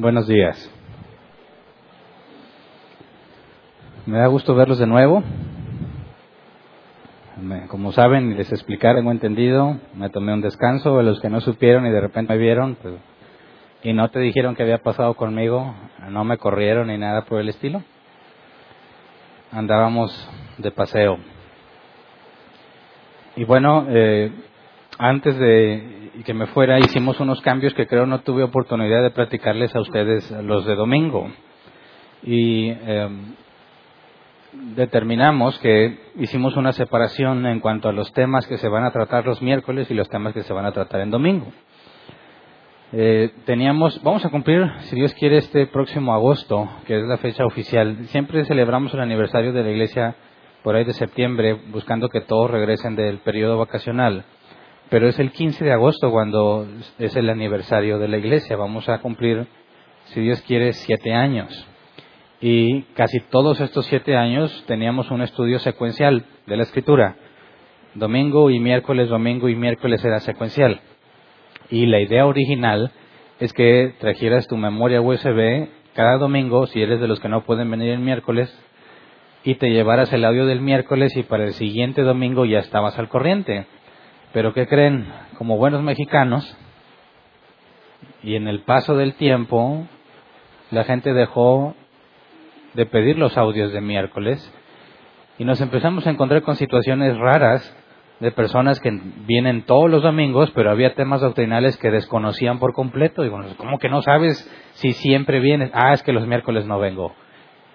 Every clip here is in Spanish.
Buenos días. Me da gusto verlos de nuevo. Como saben les explicar, tengo entendido, me tomé un descanso. Los que no supieron y de repente me vieron, pues, y no te dijeron qué había pasado conmigo, no me corrieron ni nada por el estilo. Andábamos de paseo. Y bueno, eh, antes de que me fuera hicimos unos cambios que creo no tuve oportunidad de platicarles a ustedes los de domingo. Y em, determinamos que hicimos una separación en cuanto a los temas que se van a tratar los miércoles y los temas que se van a tratar en domingo. Eh, teníamos, vamos a cumplir, si Dios quiere, este próximo agosto, que es la fecha oficial. Siempre celebramos el aniversario de la iglesia por ahí de septiembre, buscando que todos regresen del periodo vacacional pero es el 15 de agosto cuando es el aniversario de la iglesia. Vamos a cumplir, si Dios quiere, siete años. Y casi todos estos siete años teníamos un estudio secuencial de la escritura. Domingo y miércoles, domingo y miércoles era secuencial. Y la idea original es que trajeras tu memoria USB cada domingo, si eres de los que no pueden venir el miércoles, y te llevaras el audio del miércoles y para el siguiente domingo ya estabas al corriente. Pero ¿qué creen? Como buenos mexicanos, y en el paso del tiempo, la gente dejó de pedir los audios de miércoles y nos empezamos a encontrar con situaciones raras de personas que vienen todos los domingos, pero había temas doctrinales que desconocían por completo. Bueno, ¿cómo que no sabes si siempre vienes? Ah, es que los miércoles no vengo.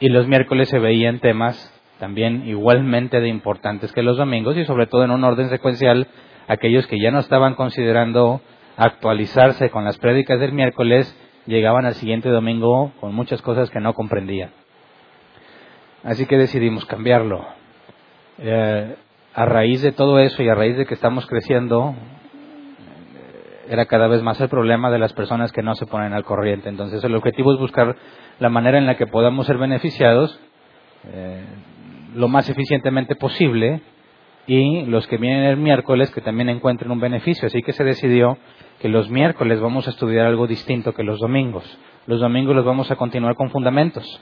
Y los miércoles se veían temas también igualmente de importantes que los domingos y sobre todo en un orden secuencial aquellos que ya no estaban considerando actualizarse con las prédicas del miércoles, llegaban al siguiente domingo con muchas cosas que no comprendían. Así que decidimos cambiarlo. Eh, a raíz de todo eso y a raíz de que estamos creciendo, era cada vez más el problema de las personas que no se ponen al corriente. Entonces el objetivo es buscar la manera en la que podamos ser beneficiados eh, lo más eficientemente posible y los que vienen el miércoles que también encuentren un beneficio. Así que se decidió que los miércoles vamos a estudiar algo distinto que los domingos. Los domingos los vamos a continuar con fundamentos.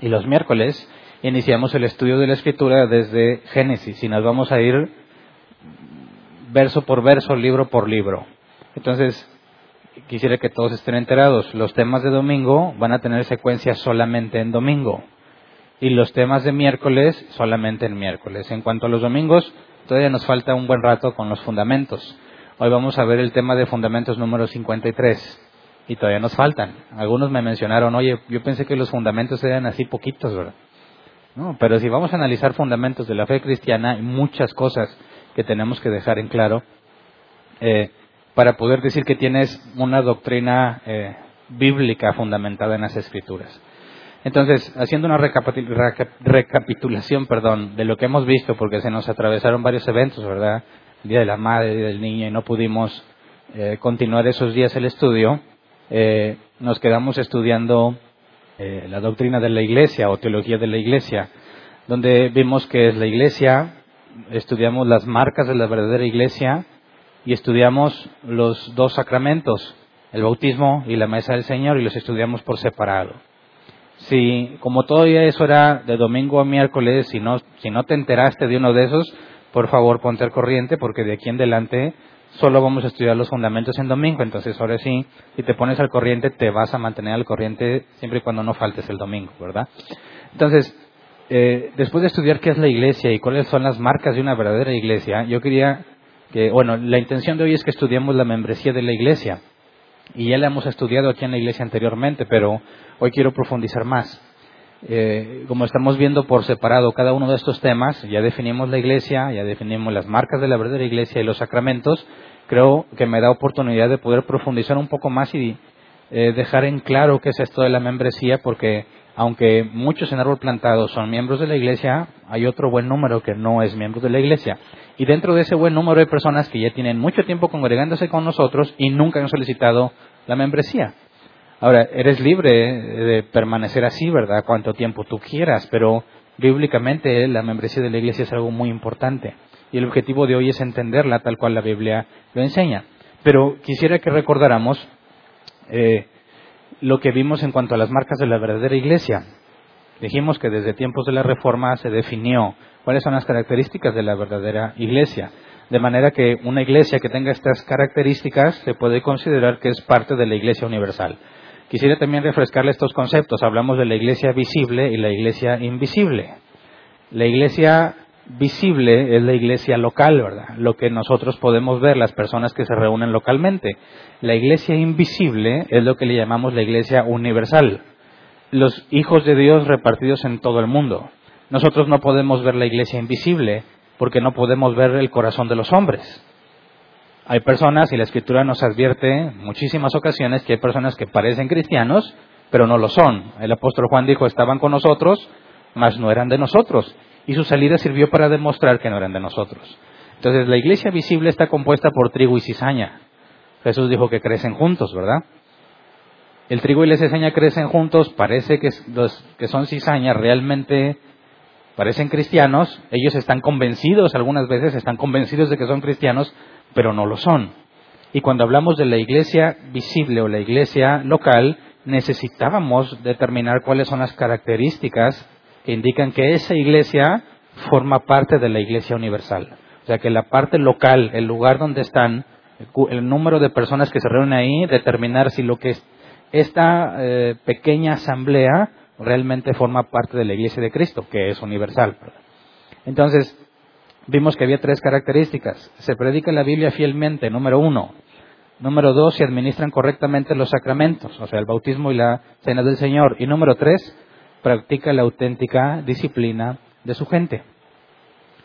Y los miércoles iniciamos el estudio de la escritura desde Génesis y nos vamos a ir verso por verso, libro por libro. Entonces, quisiera que todos estén enterados. Los temas de domingo van a tener secuencia solamente en domingo y los temas de miércoles solamente en miércoles. En cuanto a los domingos, todavía nos falta un buen rato con los fundamentos. Hoy vamos a ver el tema de fundamentos número 53 y todavía nos faltan. Algunos me mencionaron, oye, yo pensé que los fundamentos eran así poquitos, ¿verdad? No, pero si vamos a analizar fundamentos de la fe cristiana, hay muchas cosas que tenemos que dejar en claro eh, para poder decir que tienes una doctrina eh, bíblica fundamentada en las escrituras. Entonces, haciendo una recapitulación, perdón, de lo que hemos visto, porque se nos atravesaron varios eventos, ¿verdad? El Día de la Madre, el Día del Niño, y no pudimos eh, continuar esos días el estudio, eh, nos quedamos estudiando eh, la doctrina de la Iglesia o teología de la Iglesia, donde vimos que es la Iglesia, estudiamos las marcas de la verdadera Iglesia y estudiamos los dos sacramentos, el bautismo y la mesa del Señor, y los estudiamos por separado si como todavía eso era de domingo a miércoles, si no, si no te enteraste de uno de esos, por favor ponte al corriente porque de aquí en adelante solo vamos a estudiar los fundamentos en domingo. Entonces ahora sí, si te pones al corriente, te vas a mantener al corriente siempre y cuando no faltes el domingo, ¿verdad? Entonces, eh, después de estudiar qué es la iglesia y cuáles son las marcas de una verdadera iglesia, yo quería que, bueno, la intención de hoy es que estudiemos la membresía de la iglesia y ya la hemos estudiado aquí en la iglesia anteriormente, pero hoy quiero profundizar más. Eh, como estamos viendo por separado cada uno de estos temas, ya definimos la iglesia, ya definimos las marcas de la verdadera iglesia y los sacramentos, creo que me da oportunidad de poder profundizar un poco más y eh, dejar en claro qué es esto de la membresía, porque aunque muchos en árbol plantado son miembros de la iglesia, hay otro buen número que no es miembro de la iglesia. Y dentro de ese buen número hay personas que ya tienen mucho tiempo congregándose con nosotros y nunca han solicitado la membresía. Ahora, eres libre de permanecer así, ¿verdad? Cuanto tiempo tú quieras, pero bíblicamente la membresía de la iglesia es algo muy importante. Y el objetivo de hoy es entenderla tal cual la Biblia lo enseña. Pero quisiera que recordáramos eh, lo que vimos en cuanto a las marcas de la verdadera iglesia. Dijimos que desde tiempos de la Reforma se definió cuáles son las características de la verdadera iglesia. De manera que una iglesia que tenga estas características se puede considerar que es parte de la iglesia universal. Quisiera también refrescarle estos conceptos. Hablamos de la iglesia visible y la iglesia invisible. La iglesia visible es la iglesia local, ¿verdad? Lo que nosotros podemos ver, las personas que se reúnen localmente. La iglesia invisible es lo que le llamamos la iglesia universal. Los hijos de Dios repartidos en todo el mundo. Nosotros no podemos ver la iglesia invisible porque no podemos ver el corazón de los hombres. Hay personas, y la escritura nos advierte en muchísimas ocasiones, que hay personas que parecen cristianos, pero no lo son. El apóstol Juan dijo, estaban con nosotros, mas no eran de nosotros y su salida sirvió para demostrar que no eran de nosotros. Entonces, la iglesia visible está compuesta por trigo y cizaña. Jesús dijo que crecen juntos, ¿verdad? El trigo y la cizaña crecen juntos, parece que los que son cizaña realmente parecen cristianos, ellos están convencidos, algunas veces están convencidos de que son cristianos, pero no lo son. Y cuando hablamos de la iglesia visible o la iglesia local, necesitábamos determinar cuáles son las características que indican que esa iglesia forma parte de la iglesia universal. O sea, que la parte local, el lugar donde están, el número de personas que se reúnen ahí, determinar si lo que esta eh, pequeña asamblea realmente forma parte de la iglesia de Cristo, que es universal. Entonces, vimos que había tres características. Se predica la Biblia fielmente, número uno. Número dos, se administran correctamente los sacramentos, o sea, el bautismo y la cena del Señor. Y número tres, practica la auténtica disciplina de su gente.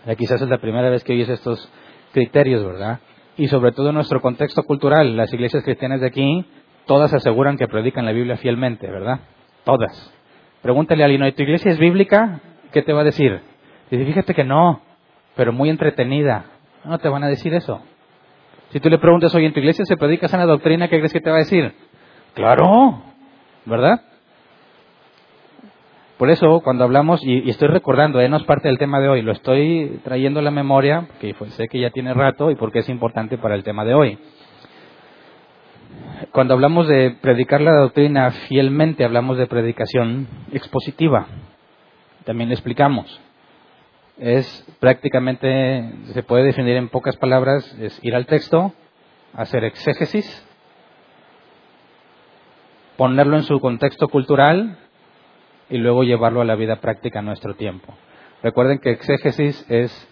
Ya quizás es la primera vez que oyes estos criterios, ¿verdad? Y sobre todo en nuestro contexto cultural, las iglesias cristianas de aquí, todas aseguran que predican la Biblia fielmente, ¿verdad? Todas. Pregúntale a alguien, ¿tu iglesia es bíblica? ¿Qué te va a decir? Dice, fíjate que no, pero muy entretenida. No te van a decir eso. Si tú le preguntas, oye, ¿en tu iglesia se predica sana doctrina? ¿Qué crees que te va a decir? Claro, ¿verdad? Por eso, cuando hablamos, y, estoy recordando, eh, no es parte del tema de hoy, lo estoy trayendo a la memoria, que sé que ya tiene rato y porque es importante para el tema de hoy. Cuando hablamos de predicar la doctrina fielmente, hablamos de predicación expositiva. También le explicamos. Es prácticamente, se puede definir en pocas palabras, es ir al texto, hacer exégesis, ponerlo en su contexto cultural, y luego llevarlo a la vida práctica en nuestro tiempo. Recuerden que exégesis es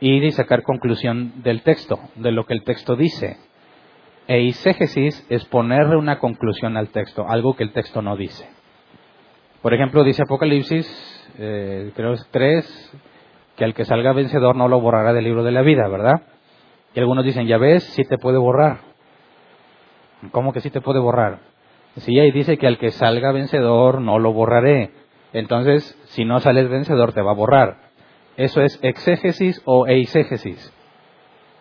ir y sacar conclusión del texto, de lo que el texto dice. E es ponerle una conclusión al texto, algo que el texto no dice. Por ejemplo, dice Apocalipsis, eh, creo es 3, que al que salga vencedor no lo borrará del libro de la vida, ¿verdad? Y algunos dicen, ya ves, sí te puede borrar. ¿Cómo que sí te puede borrar? Sí, ahí dice que al que salga vencedor no lo borraré. Entonces, si no sales vencedor, te va a borrar. Eso es exégesis o eisegesis.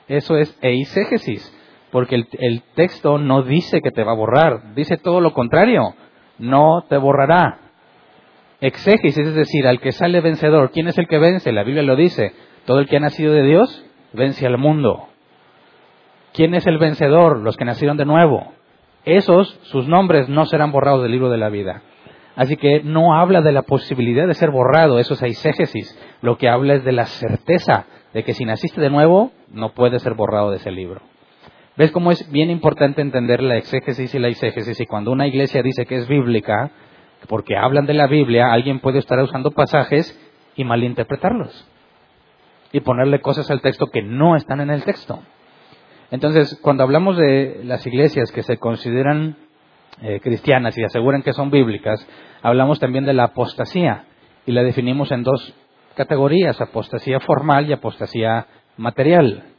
Eso es eisegesis, porque el, texto no dice que te va a borrar, dice todo lo contrario, no te borrará. Exégesis, es decir, al que sale vencedor, ¿quién es el que vence? La Biblia lo dice, todo el que ha nacido de Dios vence al mundo. ¿Quién es el vencedor? Los que nacieron de nuevo esos, sus nombres no serán borrados del libro de la vida. Así que no habla de la posibilidad de ser borrado, eso es exégesis. Lo que habla es de la certeza de que si naciste de nuevo, no puedes ser borrado de ese libro. ¿Ves cómo es bien importante entender la exégesis y la exégesis? Y cuando una iglesia dice que es bíblica, porque hablan de la Biblia, alguien puede estar usando pasajes y malinterpretarlos. Y ponerle cosas al texto que no están en el texto. Entonces, cuando hablamos de las iglesias que se consideran eh, cristianas y aseguran que son bíblicas, hablamos también de la apostasía y la definimos en dos categorías, apostasía formal y apostasía material.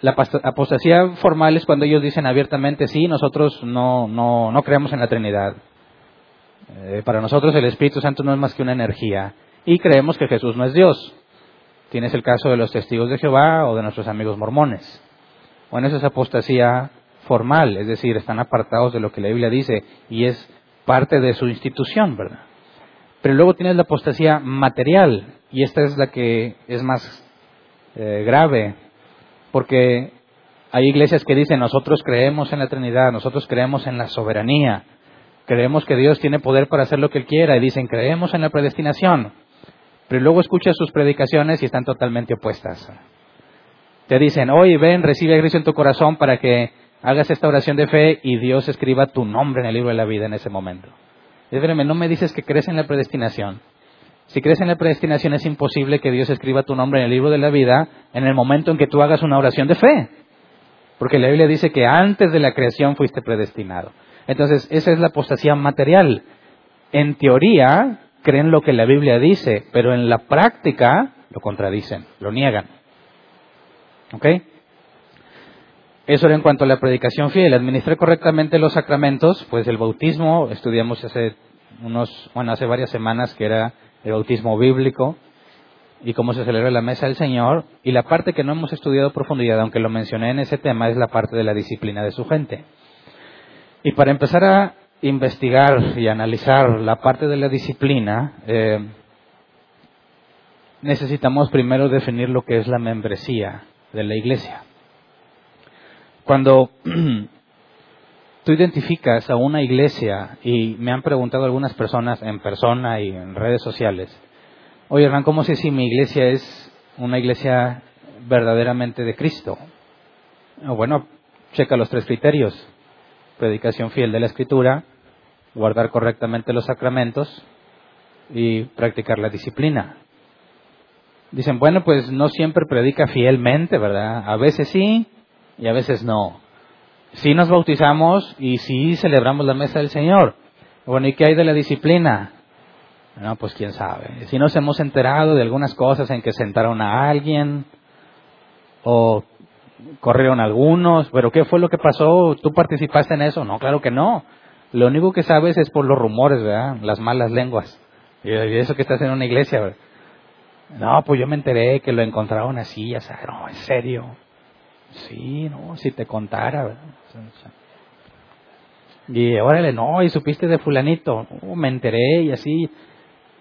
La apostasía formal es cuando ellos dicen abiertamente, sí, nosotros no, no, no creemos en la Trinidad. Eh, para nosotros el Espíritu Santo no es más que una energía. Y creemos que Jesús no es Dios. Tienes el caso de los testigos de Jehová o de nuestros amigos mormones. Bueno, esa es apostasía formal, es decir, están apartados de lo que la Biblia dice y es parte de su institución, ¿verdad? Pero luego tienes la apostasía material y esta es la que es más eh, grave porque hay iglesias que dicen, nosotros creemos en la Trinidad, nosotros creemos en la soberanía, creemos que Dios tiene poder para hacer lo que Él quiera, y dicen, creemos en la predestinación. Pero luego escuchas sus predicaciones y están totalmente opuestas. Te dicen, oye, ven, recibe a Cristo en tu corazón para que hagas esta oración de fe y Dios escriba tu nombre en el libro de la vida en ese momento. Espérame, no me dices que crees en la predestinación. Si crees en la predestinación es imposible que Dios escriba tu nombre en el libro de la vida en el momento en que tú hagas una oración de fe. Porque la Biblia dice que antes de la creación fuiste predestinado. Entonces, esa es la apostasía material. En teoría, creen lo que la Biblia dice, pero en la práctica lo contradicen, lo niegan. ¿Ok? Eso era en cuanto a la predicación fiel. Administrar correctamente los sacramentos, pues el bautismo, estudiamos hace unos, bueno, hace varias semanas que era el bautismo bíblico y cómo se celebra la mesa del Señor. Y la parte que no hemos estudiado profundidad, aunque lo mencioné en ese tema, es la parte de la disciplina de su gente. Y para empezar a investigar y analizar la parte de la disciplina, eh, necesitamos primero definir lo que es la membresía de la iglesia. Cuando tú identificas a una iglesia, y me han preguntado algunas personas en persona y en redes sociales, oye Hernán, ¿cómo sé si mi iglesia es una iglesia verdaderamente de Cristo? Bueno, checa los tres criterios. Predicación fiel de la escritura, guardar correctamente los sacramentos y practicar la disciplina. Dicen, bueno, pues no siempre predica fielmente, ¿verdad? A veces sí y a veces no sí nos bautizamos y sí celebramos la mesa del Señor. Bueno, ¿y qué hay de la disciplina? No, pues quién sabe. Si nos hemos enterado de algunas cosas en que sentaron a alguien o corrieron algunos, pero ¿qué fue lo que pasó? ¿Tú participaste en eso? No, claro que no. Lo único que sabes es por los rumores, ¿verdad? Las malas lenguas. Y eso que estás en una iglesia, ¿verdad? No, pues yo me enteré que lo encontraron así, ya sabes, no, en serio. Sí, no, si te contara. Y órale, no, y supiste de fulanito. me enteré y así.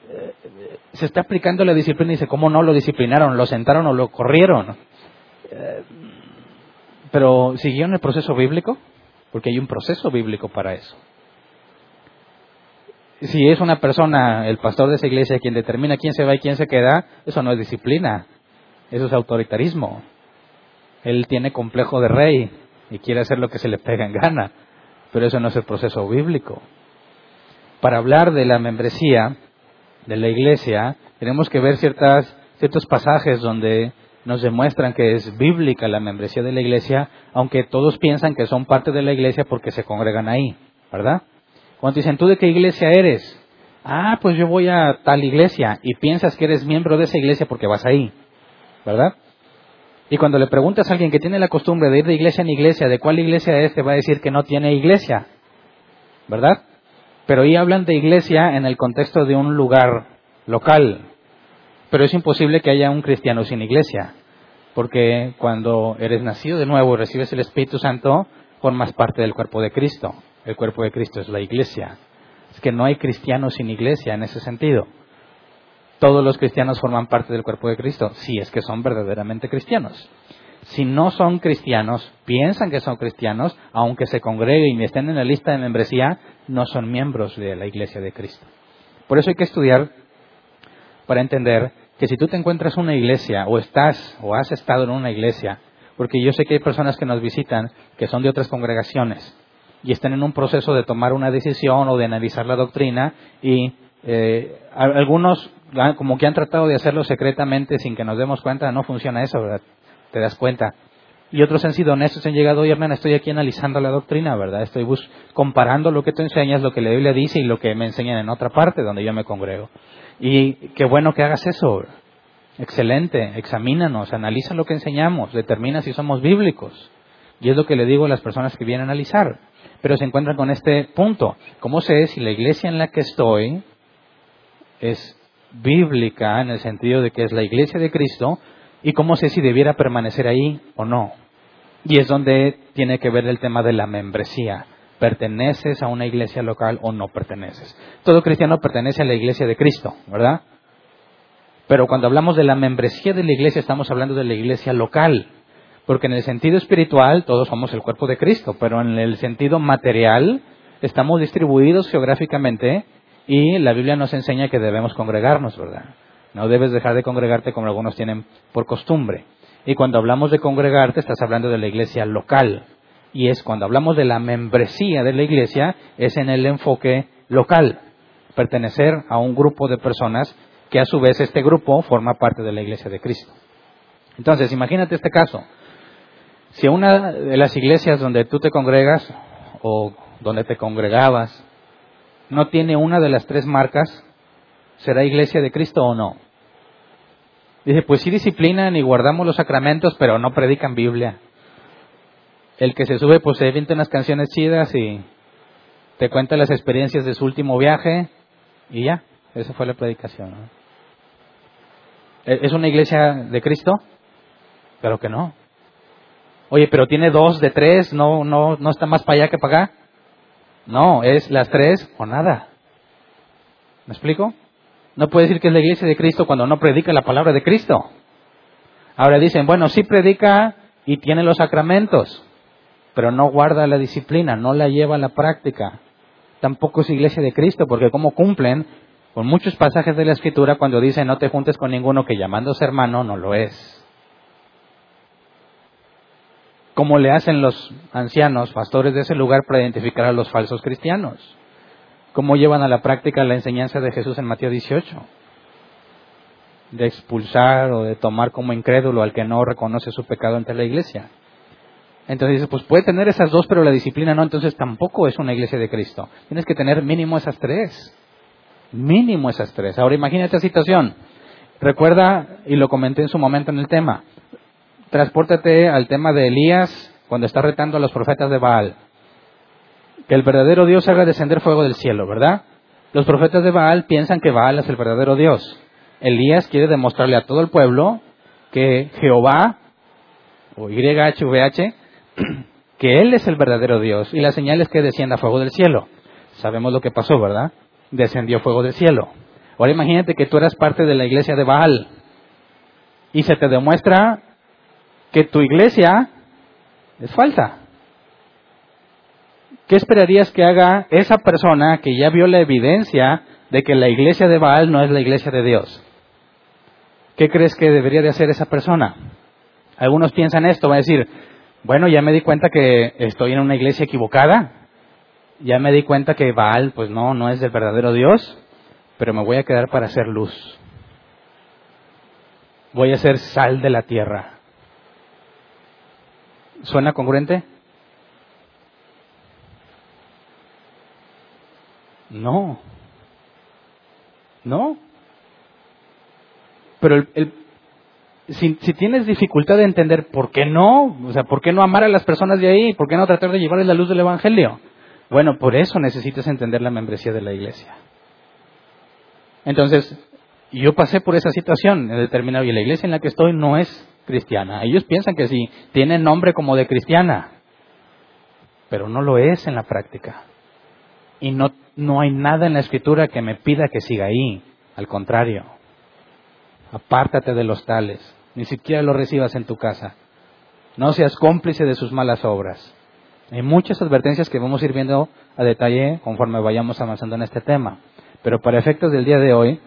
Eh, se está aplicando la disciplina y dice, ¿cómo no lo disciplinaron? ¿Lo sentaron o lo corrieron? Eh, pero ¿siguieron el proceso bíblico? Porque hay un proceso bíblico para eso. Si es una persona, el pastor de esa iglesia, quien determina quién se va y quién se queda, eso no es disciplina, eso es autoritarismo. Él tiene complejo de rey y quiere hacer lo que se le pega en gana, pero eso no es el proceso bíblico. Para hablar de la membresía de la iglesia, tenemos que ver ciertas, ciertos pasajes donde nos demuestran que es bíblica la membresía de la iglesia, aunque todos piensan que son parte de la iglesia porque se congregan ahí, ¿verdad? Cuando dicen, ¿tú de qué iglesia eres? Ah, pues yo voy a tal iglesia y piensas que eres miembro de esa iglesia porque vas ahí, ¿verdad? Y cuando le preguntas a alguien que tiene la costumbre de ir de iglesia en iglesia, de cuál iglesia es, te va a decir que no tiene iglesia. ¿Verdad? Pero ahí hablan de iglesia en el contexto de un lugar local. Pero es imposible que haya un cristiano sin iglesia. Porque cuando eres nacido de nuevo y recibes el Espíritu Santo, formas parte del cuerpo de Cristo. El cuerpo de Cristo es la iglesia. Es que no hay cristiano sin iglesia en ese sentido todos los cristianos forman parte del cuerpo de Cristo, si es que son verdaderamente cristianos. Si no son cristianos, piensan que son cristianos, aunque se congreguen y estén en la lista de membresía, no son miembros de la iglesia de Cristo. Por eso hay que estudiar para entender que si tú te encuentras en una iglesia o estás o has estado en una iglesia, porque yo sé que hay personas que nos visitan que son de otras congregaciones y están en un proceso de tomar una decisión o de analizar la doctrina y eh, algunos como que han tratado de hacerlo secretamente sin que nos demos cuenta, no funciona eso, ¿verdad? Te das cuenta. Y otros han sido honestos, han llegado, oye, hermano, estoy aquí analizando la doctrina, ¿verdad? Estoy comparando lo que tú enseñas, lo que la Biblia dice y lo que me enseñan en otra parte donde yo me congrego. Y qué bueno que hagas eso. Excelente, examínanos, analiza lo que enseñamos, determina si somos bíblicos. Y es lo que le digo a las personas que vienen a analizar. Pero se encuentran con este punto. ¿Cómo sé si la iglesia en la que estoy es bíblica en el sentido de que es la iglesia de Cristo? ¿Y cómo sé si debiera permanecer ahí o no? Y es donde tiene que ver el tema de la membresía. ¿Perteneces a una iglesia local o no perteneces? Todo cristiano pertenece a la iglesia de Cristo, ¿verdad? Pero cuando hablamos de la membresía de la iglesia estamos hablando de la iglesia local. Porque en el sentido espiritual todos somos el cuerpo de Cristo, pero en el sentido material estamos distribuidos geográficamente y la Biblia nos enseña que debemos congregarnos, ¿verdad? No debes dejar de congregarte como algunos tienen por costumbre. Y cuando hablamos de congregarte estás hablando de la iglesia local. Y es cuando hablamos de la membresía de la iglesia, es en el enfoque local. Pertenecer a un grupo de personas que a su vez este grupo forma parte de la iglesia de Cristo. Entonces, imagínate este caso. Si una de las iglesias donde tú te congregas o donde te congregabas no tiene una de las tres marcas, ¿será iglesia de Cristo o no? Dice, pues sí disciplinan y guardamos los sacramentos, pero no predican Biblia. El que se sube, pues se inventa unas canciones chidas y te cuenta las experiencias de su último viaje y ya, esa fue la predicación. ¿Es una iglesia de Cristo? Pero que no. Oye, pero tiene dos de tres, no, no, no está más para allá que para acá. No, es las tres o nada. ¿Me explico? No puede decir que es la iglesia de Cristo cuando no predica la palabra de Cristo. Ahora dicen, bueno, sí predica y tiene los sacramentos, pero no guarda la disciplina, no la lleva a la práctica. Tampoco es iglesia de Cristo, porque como cumplen con muchos pasajes de la Escritura cuando dicen no te juntes con ninguno que llamándose hermano no lo es como le hacen los ancianos, pastores de ese lugar, para identificar a los falsos cristianos. ¿Cómo llevan a la práctica la enseñanza de Jesús en Mateo 18? De expulsar o de tomar como incrédulo al que no reconoce su pecado ante la iglesia. Entonces dice, pues puede tener esas dos, pero la disciplina no, entonces tampoco es una iglesia de Cristo. Tienes que tener mínimo esas tres. Mínimo esas tres. Ahora imagínate esta situación. Recuerda, y lo comenté en su momento en el tema, transpórtate al tema de Elías cuando está retando a los profetas de Baal. Que el verdadero Dios haga descender fuego del cielo, ¿verdad? Los profetas de Baal piensan que Baal es el verdadero Dios. Elías quiere demostrarle a todo el pueblo que Jehová, o YHVH, que Él es el verdadero Dios. Y la señal es que descienda fuego del cielo. Sabemos lo que pasó, ¿verdad? Descendió fuego del cielo. Ahora imagínate que tú eras parte de la iglesia de Baal y se te demuestra que tu iglesia es falsa. ¿Qué esperarías que haga esa persona que ya vio la evidencia de que la iglesia de Baal no es la iglesia de Dios? ¿Qué crees que debería de hacer esa persona? Algunos piensan esto, va a decir, bueno, ya me di cuenta que estoy en una iglesia equivocada, ya me di cuenta que Baal, pues no, no es el verdadero Dios, pero me voy a quedar para hacer luz. Voy a ser sal de la tierra. ¿Suena congruente? No. No. Pero el, si, si, tienes dificultad de entender por qué no, o sea, por qué no amar a las personas de ahí, por qué no tratar de llevarles la luz del Evangelio, bueno, por eso necesitas entender la membresía de la iglesia. Entonces, yo pasé por esa situación en determinado y la iglesia en la que estoy no es cristiana. Ellos piensan que sí, tiene nombre como de cristiana, pero no lo es en la práctica. Y no, no hay nada en la escritura que me pida que siga ahí. Al contrario, apártate de los tales, ni siquiera lo recibas en tu casa. No seas cómplice de sus malas obras. Hay muchas advertencias que vamos a ir viendo a detalle conforme vayamos avanzando en este tema. Pero para efectos del día de hoy,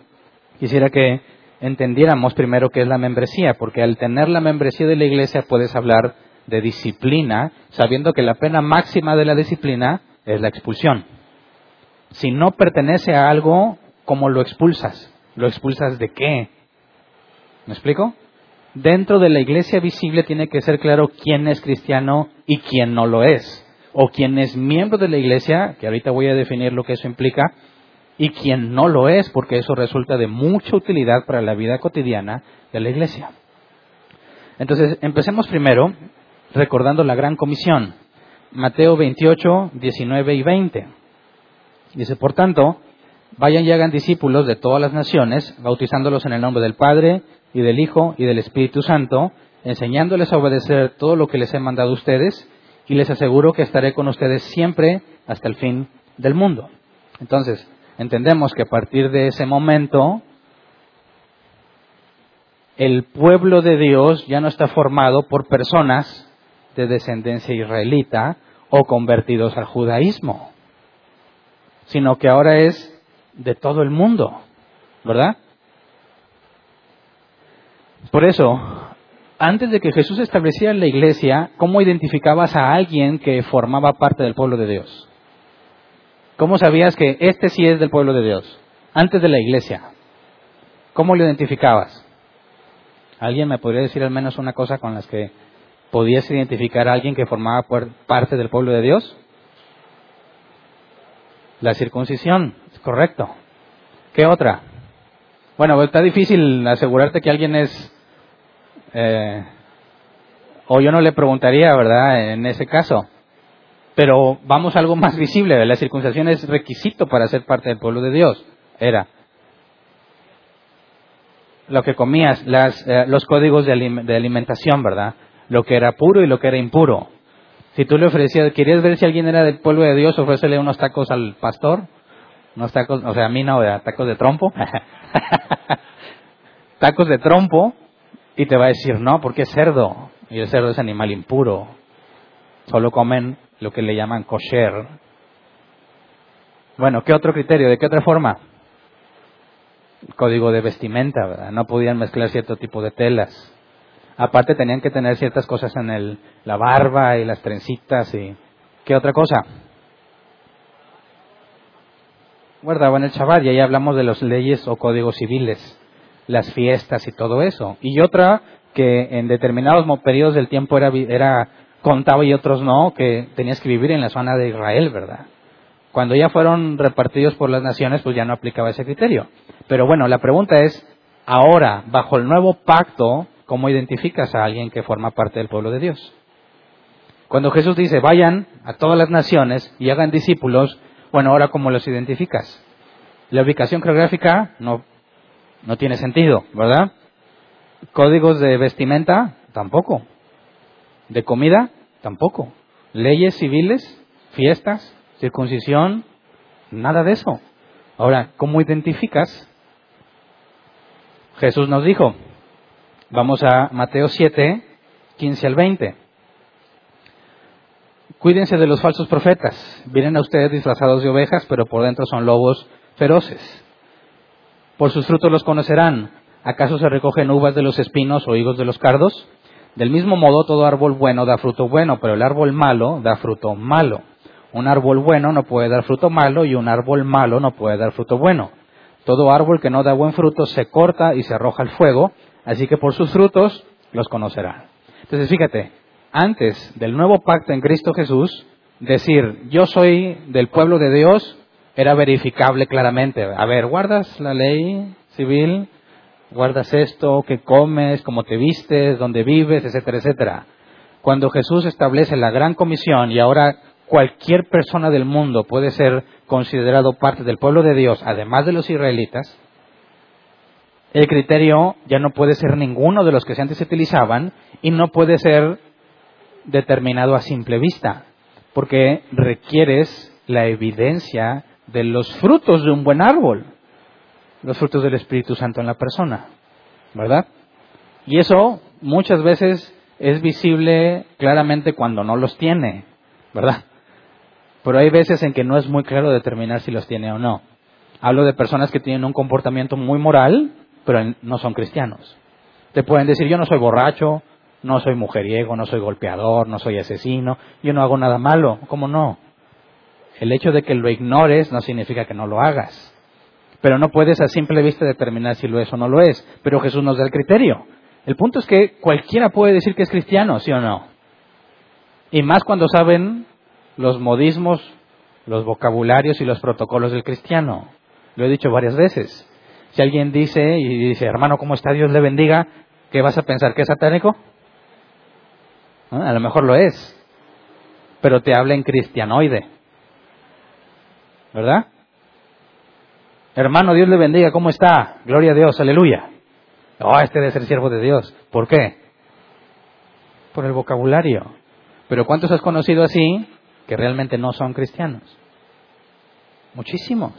quisiera que entendiéramos primero qué es la membresía, porque al tener la membresía de la iglesia puedes hablar de disciplina, sabiendo que la pena máxima de la disciplina es la expulsión. Si no pertenece a algo, ¿cómo lo expulsas? ¿Lo expulsas de qué? ¿Me explico? Dentro de la iglesia visible tiene que ser claro quién es cristiano y quién no lo es. O quién es miembro de la iglesia, que ahorita voy a definir lo que eso implica, y quien no lo es, porque eso resulta de mucha utilidad para la vida cotidiana de la iglesia. Entonces, empecemos primero recordando la gran comisión. Mateo 28, 19 y 20. Dice, por tanto, vayan y hagan discípulos de todas las naciones, bautizándolos en el nombre del Padre y del Hijo y del Espíritu Santo, enseñándoles a obedecer todo lo que les he mandado a ustedes, y les aseguro que estaré con ustedes siempre hasta el fin del mundo. Entonces, entendemos que a partir de ese momento, el pueblo de Dios ya no está formado por personas de descendencia israelita o convertidos al judaísmo, sino que ahora es de todo el mundo, ¿verdad? Por eso, antes de que Jesús estableciera la iglesia, ¿cómo identificabas a alguien que formaba parte del pueblo de Dios? ¿Cómo sabías que este sí es del pueblo de Dios? Antes de la iglesia. ¿Cómo lo identificabas? ¿Alguien me podría decir al menos una cosa con las que podías identificar a alguien que formaba parte del pueblo de Dios? La circuncisión, es correcto. ¿Qué otra? Bueno, está difícil asegurarte que alguien es... Eh, o yo no le preguntaría, ¿verdad? En ese caso. Pero vamos a algo más visible. La circuncisión es requisito para ser parte del pueblo de Dios. Era lo que comías, las, eh, los códigos de, de, alimentación, ¿verdad? Lo que era puro y lo que era impuro. Si tú le ofrecías, querías ver si alguien era del pueblo de Dios, ofrécele unos tacos al pastor, unos tacos, o sea, a mí no, tacos de trompo, tacos de trompo, y te va a decir, no, porque es cerdo, y el cerdo es animal impuro, solo comen lo que le llaman kosher. Bueno, ¿qué otro criterio? ¿De qué otra forma? Código de vestimenta, ¿verdad? No podían mezclar cierto tipo de telas. Aparte tenían que tener ciertas cosas en el, la barba y las trencitas y... ¿Qué otra cosa? Guardaban el chaval y ahí hablamos de las leyes o códigos civiles, las fiestas y todo eso. Y otra que en determinados periodos del tiempo era, era contaba y otros no, que tenías que vivir en la zona de Israel, ¿verdad? Cuando ya fueron repartidos por las naciones, pues ya no aplicaba ese criterio. Pero bueno, la pregunta es, ahora, bajo el nuevo pacto, ¿Cómo identificas a alguien que forma parte del pueblo de Dios? Cuando Jesús dice, vayan a todas las naciones y hagan discípulos, bueno, ahora ¿cómo los identificas? La ubicación geográfica no, no tiene sentido, ¿verdad? Códigos de vestimenta, tampoco. De comida, tampoco. Leyes civiles, fiestas, circuncisión, nada de eso. Ahora, ¿cómo identificas? Jesús nos dijo, Vamos a Mateo 7, 15 al 20. Cuídense de los falsos profetas. Vienen a ustedes disfrazados de ovejas, pero por dentro son lobos feroces. Por sus frutos los conocerán. ¿Acaso se recogen uvas de los espinos o higos de los cardos? Del mismo modo, todo árbol bueno da fruto bueno, pero el árbol malo da fruto malo. Un árbol bueno no puede dar fruto malo y un árbol malo no puede dar fruto bueno. Todo árbol que no da buen fruto se corta y se arroja al fuego. Así que por sus frutos los conocerán. Entonces fíjate, antes del nuevo pacto en Cristo Jesús, decir yo soy del pueblo de Dios era verificable claramente. A ver, ¿guardas la ley civil? ¿Guardas esto? ¿Qué comes? ¿Cómo te vistes? ¿Dónde vives? Etcétera, etcétera. Cuando Jesús establece la gran comisión y ahora cualquier persona del mundo puede ser considerado parte del pueblo de Dios, además de los israelitas, el criterio ya no puede ser ninguno de los que antes se utilizaban y no puede ser determinado a simple vista, porque requieres la evidencia de los frutos de un buen árbol, los frutos del Espíritu Santo en la persona, ¿verdad? Y eso muchas veces es visible claramente cuando no los tiene, ¿verdad? Pero hay veces en que no es muy claro determinar si los tiene o no. Hablo de personas que tienen un comportamiento muy moral, pero no son cristianos. Te pueden decir, yo no soy borracho, no soy mujeriego, no soy golpeador, no soy asesino, yo no hago nada malo. ¿Cómo no? El hecho de que lo ignores no significa que no lo hagas. Pero no puedes a simple vista determinar si lo es o no lo es. Pero Jesús nos da el criterio. El punto es que cualquiera puede decir que es cristiano, ¿sí o no? Y más cuando saben los modismos, los vocabularios y los protocolos del cristiano. Lo he dicho varias veces. Si alguien dice y dice, hermano, ¿cómo está? Dios le bendiga, ¿qué vas a pensar? ¿Que es satánico? A lo mejor lo es, pero te habla en cristianoide. ¿Verdad? Hermano, Dios le bendiga, ¿cómo está? Gloria a Dios, aleluya. Oh, este debe ser siervo de Dios. ¿Por qué? Por el vocabulario. Pero ¿cuántos has conocido así que realmente no son cristianos? Muchísimos.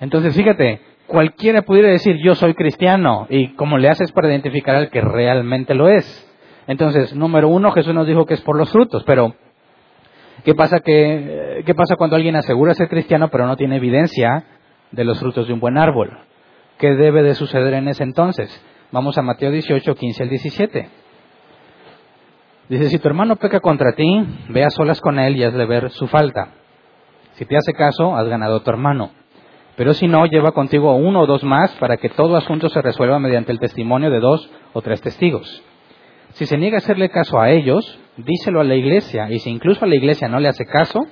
Entonces, fíjate, cualquiera pudiera decir yo soy cristiano y cómo le haces para identificar al que realmente lo es. Entonces, número uno, Jesús nos dijo que es por los frutos, pero ¿qué pasa, que, ¿qué pasa cuando alguien asegura ser cristiano pero no tiene evidencia de los frutos de un buen árbol? ¿Qué debe de suceder en ese entonces? Vamos a Mateo 18, 15 al 17. Dice, si tu hermano peca contra ti, ve a solas con él y hazle ver su falta. Si te hace caso, has ganado a tu hermano. Pero si no, lleva contigo uno o dos más para que todo asunto se resuelva mediante el testimonio de dos o tres testigos. Si se niega a hacerle caso a ellos, díselo a la iglesia, y si incluso a la iglesia no le hace caso,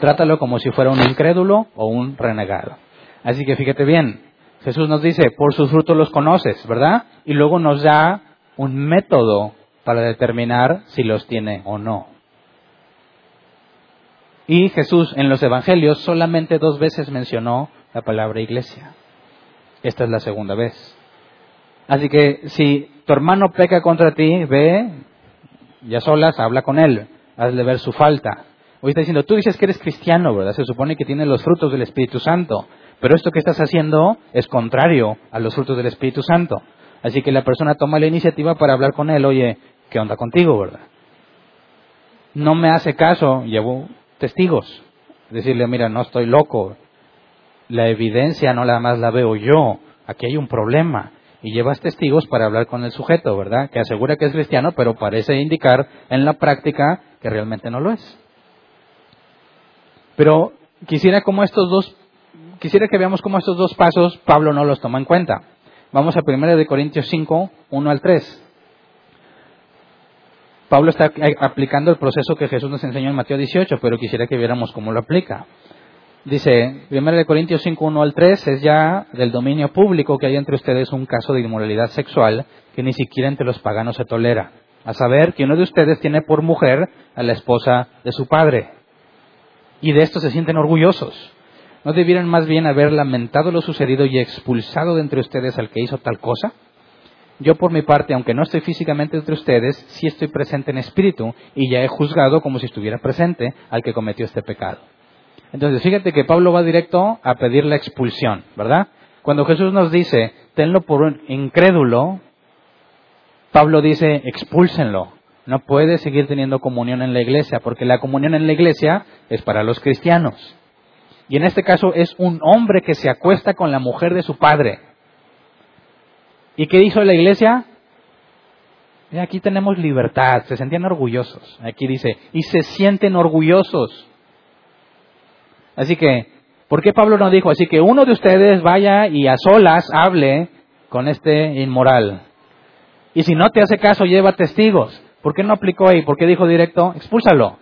trátalo como si fuera un incrédulo o un renegado. Así que fíjate bien, Jesús nos dice, por sus frutos los conoces, ¿verdad? Y luego nos da un método para determinar si los tiene o no. Y Jesús en los Evangelios solamente dos veces mencionó la palabra iglesia. Esta es la segunda vez. Así que si tu hermano peca contra ti, ve, ya solas, habla con él, hazle ver su falta. Hoy está diciendo, tú dices que eres cristiano, ¿verdad? Se supone que tienes los frutos del Espíritu Santo, pero esto que estás haciendo es contrario a los frutos del Espíritu Santo. Así que la persona toma la iniciativa para hablar con él, oye, ¿qué onda contigo, verdad? No me hace caso, llevo testigos. Decirle, mira, no estoy loco, la evidencia no la más la veo yo, aquí hay un problema. Y llevas testigos para hablar con el sujeto, ¿verdad? Que asegura que es cristiano, pero parece indicar en la práctica que realmente no lo es. Pero quisiera como estos dos, quisiera que veamos cómo estos dos pasos Pablo no los toma en cuenta. Vamos a 1 de Corintios 5, 1 al 3. Pablo está aplicando el proceso que Jesús nos enseñó en Mateo 18, pero quisiera que viéramos cómo lo aplica. Dice, 1 Corintios 5, 1 al 3, es ya del dominio público que hay entre ustedes un caso de inmoralidad sexual que ni siquiera entre los paganos se tolera. A saber, que uno de ustedes tiene por mujer a la esposa de su padre. Y de esto se sienten orgullosos. ¿No debieran más bien haber lamentado lo sucedido y expulsado de entre ustedes al que hizo tal cosa? Yo por mi parte, aunque no estoy físicamente entre ustedes, sí estoy presente en espíritu y ya he juzgado como si estuviera presente al que cometió este pecado. Entonces, fíjate que Pablo va directo a pedir la expulsión, ¿verdad? Cuando Jesús nos dice, tenlo por un incrédulo, Pablo dice, expúlsenlo. No puede seguir teniendo comunión en la iglesia, porque la comunión en la iglesia es para los cristianos. Y en este caso es un hombre que se acuesta con la mujer de su padre. ¿Y qué hizo la iglesia? aquí tenemos libertad, se sentían orgullosos. Aquí dice, y se sienten orgullosos. Así que, ¿por qué Pablo no dijo? Así que uno de ustedes vaya y a solas hable con este inmoral. Y si no te hace caso, lleva testigos. ¿Por qué no aplicó ahí? ¿Por qué dijo directo? Expúlsalo.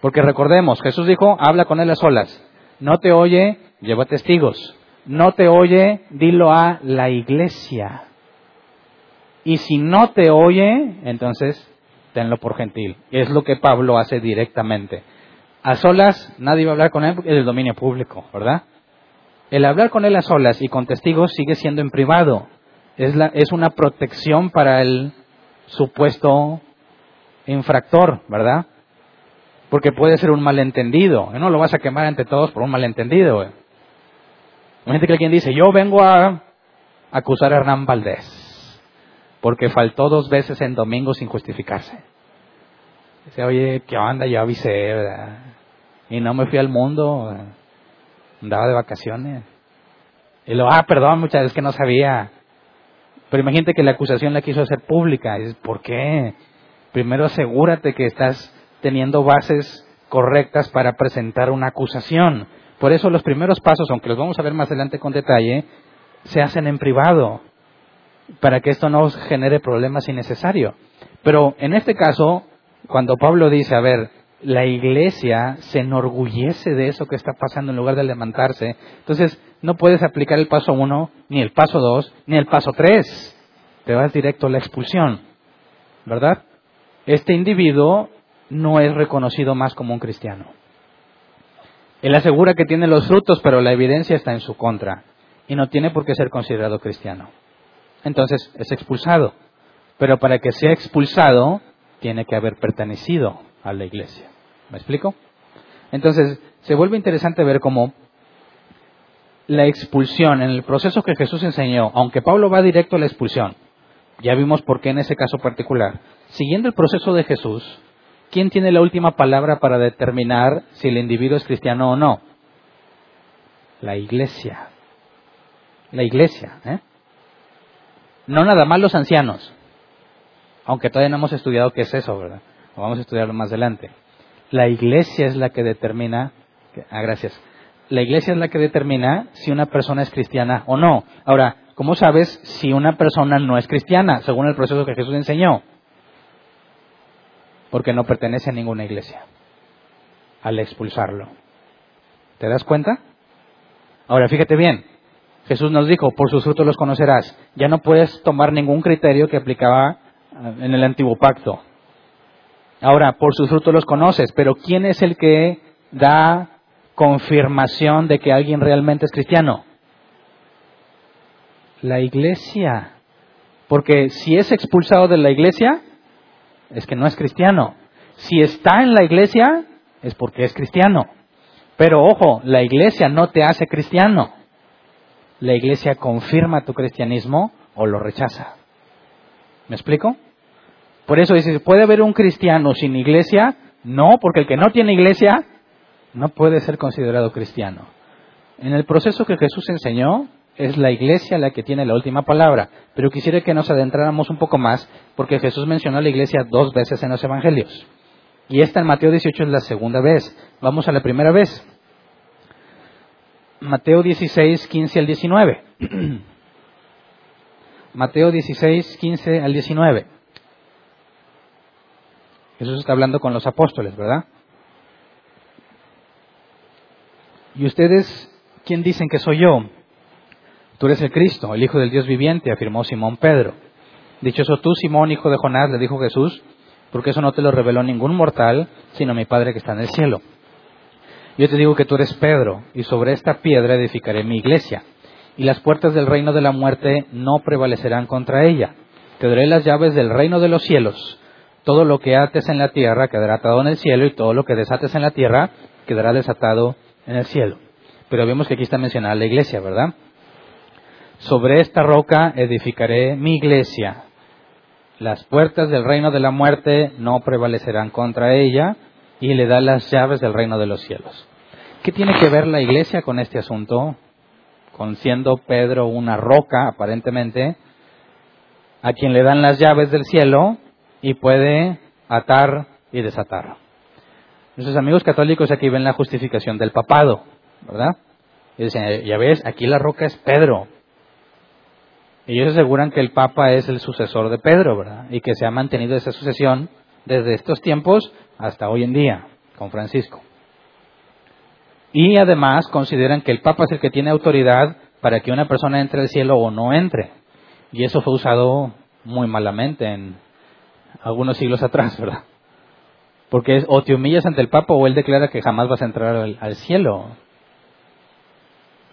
Porque recordemos, Jesús dijo, habla con él a solas. No te oye, lleva testigos. No te oye, dilo a la iglesia. Y si no te oye, entonces tenlo por gentil. Es lo que Pablo hace directamente. A solas nadie va a hablar con él porque es el dominio público, ¿verdad? El hablar con él a solas y con testigos sigue siendo en privado. Es, la, es una protección para el supuesto infractor, ¿verdad? Porque puede ser un malentendido. No lo vas a quemar ante todos por un malentendido. que alguien dice, yo vengo a acusar a Hernán Valdés porque faltó dos veces en domingo sin justificarse. Dice, oye, ¿qué onda? Yo avisé, ¿verdad? Y no me fui al mundo, andaba de vacaciones. Y lo, ah, perdón, muchas veces que no sabía. Pero imagínate que la acusación la quiso hacer pública. Y ¿por qué? Primero asegúrate que estás teniendo bases correctas para presentar una acusación. Por eso los primeros pasos, aunque los vamos a ver más adelante con detalle, se hacen en privado, para que esto no genere problemas innecesarios. Pero en este caso, cuando Pablo dice, a ver, la iglesia se enorgullece de eso que está pasando en lugar de levantarse. Entonces, no puedes aplicar el paso uno, ni el paso dos, ni el paso tres. Te vas directo a la expulsión. ¿Verdad? Este individuo no es reconocido más como un cristiano. Él asegura que tiene los frutos, pero la evidencia está en su contra. Y no tiene por qué ser considerado cristiano. Entonces, es expulsado. Pero para que sea expulsado, tiene que haber pertenecido a la iglesia. ¿Me explico? Entonces, se vuelve interesante ver cómo la expulsión, en el proceso que Jesús enseñó, aunque Pablo va directo a la expulsión, ya vimos por qué en ese caso particular, siguiendo el proceso de Jesús, ¿quién tiene la última palabra para determinar si el individuo es cristiano o no? La iglesia. La iglesia, ¿eh? No nada más los ancianos, aunque todavía no hemos estudiado qué es eso, ¿verdad? vamos a estudiarlo más adelante. La iglesia es la que determina, ah, gracias, la iglesia es la que determina si una persona es cristiana o no. Ahora, ¿cómo sabes si una persona no es cristiana, según el proceso que Jesús enseñó? Porque no pertenece a ninguna iglesia, al expulsarlo. ¿Te das cuenta? Ahora, fíjate bien, Jesús nos dijo, por sus frutos los conocerás. Ya no puedes tomar ningún criterio que aplicaba ah, en el antiguo pacto. Ahora, por sus frutos los conoces, pero ¿quién es el que da confirmación de que alguien realmente es cristiano? La iglesia. Porque si es expulsado de la iglesia, es que no es cristiano. Si está en la iglesia, es porque es cristiano. Pero ojo, la iglesia no te hace cristiano. La iglesia confirma tu cristianismo o lo rechaza. ¿Me explico? Por eso dice, ¿puede haber un cristiano sin iglesia? No, porque el que no tiene iglesia no puede ser considerado cristiano. En el proceso que Jesús enseñó, es la iglesia la que tiene la última palabra. Pero quisiera que nos adentráramos un poco más, porque Jesús mencionó a la iglesia dos veces en los evangelios. Y esta en Mateo 18 es la segunda vez. Vamos a la primera vez. Mateo 16, 15 al 19. Mateo 16, 15 al 19. Jesús está hablando con los apóstoles, ¿verdad? ¿Y ustedes quién dicen que soy yo? Tú eres el Cristo, el Hijo del Dios viviente, afirmó Simón Pedro. Dichoso tú, Simón, hijo de Jonás, le dijo Jesús, porque eso no te lo reveló ningún mortal, sino mi Padre que está en el cielo. Yo te digo que tú eres Pedro, y sobre esta piedra edificaré mi iglesia, y las puertas del reino de la muerte no prevalecerán contra ella. Te daré las llaves del reino de los cielos todo lo que ates en la tierra quedará atado en el cielo y todo lo que desates en la tierra quedará desatado en el cielo. Pero vemos que aquí está mencionada la iglesia, ¿verdad? Sobre esta roca edificaré mi iglesia. Las puertas del reino de la muerte no prevalecerán contra ella y le da las llaves del reino de los cielos. ¿Qué tiene que ver la iglesia con este asunto? Con siendo Pedro una roca, aparentemente, a quien le dan las llaves del cielo y puede atar y desatar. Nuestros amigos católicos aquí ven la justificación del papado, ¿verdad? Y dicen, ya ves, aquí la roca es Pedro. Ellos aseguran que el Papa es el sucesor de Pedro, ¿verdad? Y que se ha mantenido esa sucesión desde estos tiempos hasta hoy en día, con Francisco. Y además consideran que el Papa es el que tiene autoridad para que una persona entre al cielo o no entre. Y eso fue usado muy malamente en, algunos siglos atrás, ¿verdad? Porque es, o te humillas ante el Papa o él declara que jamás vas a entrar al, cielo.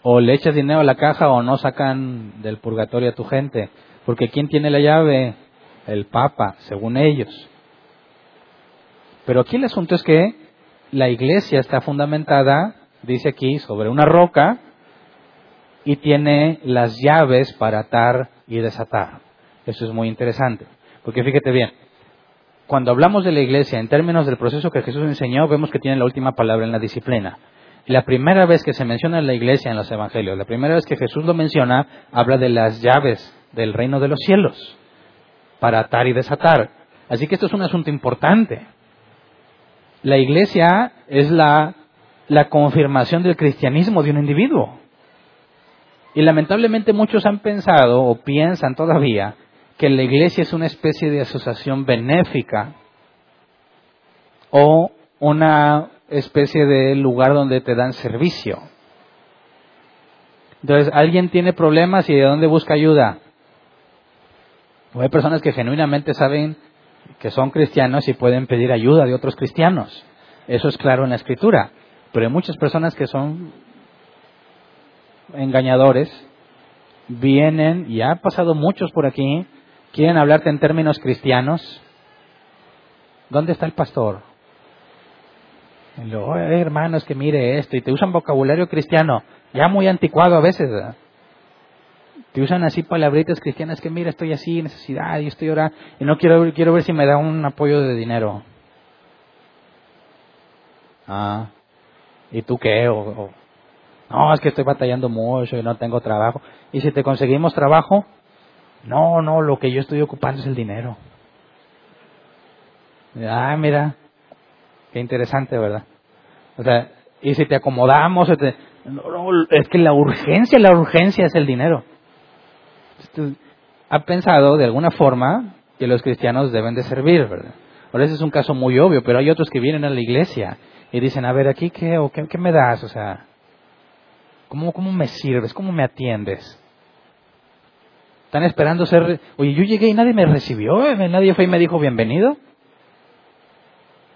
O le echas dinero a la caja o no sacan del purgatorio a tu gente. Porque ¿quién tiene la llave? El Papa, según ellos. Pero aquí el asunto es que la iglesia está fundamentada, dice aquí, sobre una roca y tiene las llaves para atar y desatar. Eso es muy interesante. Porque fíjate bien, cuando hablamos de la iglesia en términos del proceso que Jesús enseñó, vemos que tiene la última palabra en la disciplina. La primera vez que se menciona la iglesia en los evangelios, la primera vez que Jesús lo menciona, habla de las llaves del reino de los cielos para atar y desatar. Así que esto es un asunto importante. La iglesia es la confirmación del cristianismo de un individuo. Y lamentablemente muchos han pensado o piensan todavía que la iglesia es una especie de asociación benéfica o una especie de lugar donde te dan servicio. Entonces, alguien tiene problemas y de dónde busca ayuda. O hay personas que genuinamente saben que son cristianos y pueden pedir ayuda de otros cristianos. Eso es claro en la escritura. Pero hay muchas personas que son engañadores, vienen, y ha pasado muchos por aquí, quieren hablarte en términos cristianos. ¿Dónde está el pastor? Y hermanos, que mire esto, y te usan vocabulario cristiano, ya muy anticuado a veces. Te usan así palabritas cristianas que mira, estoy así, necesidad, y estoy ahora, y no quiero, quiero ver si me da un apoyo de dinero. Ah, ¿y tú qué? O, no, es que estoy batallando mucho y no tengo trabajo. ¿Y si te conseguimos trabajo? No, no, lo que yo estoy ocupando es el dinero. Ah, mira, qué interesante, ¿verdad? O sea, y si te acomodamos, es que la urgencia, la urgencia es el dinero. Ha pensado de alguna forma que los cristianos deben de servir, ¿verdad? Ahora ese es un caso muy obvio, pero hay otros que vienen a la iglesia y dicen, a ver, aquí qué, o qué, me das, o sea, ¿cómo, ¿cómo me sirves? ¿Cómo me atiendes? Están esperando ser, oye, yo llegué y nadie me recibió, ¿eh? nadie fue y me dijo bienvenido.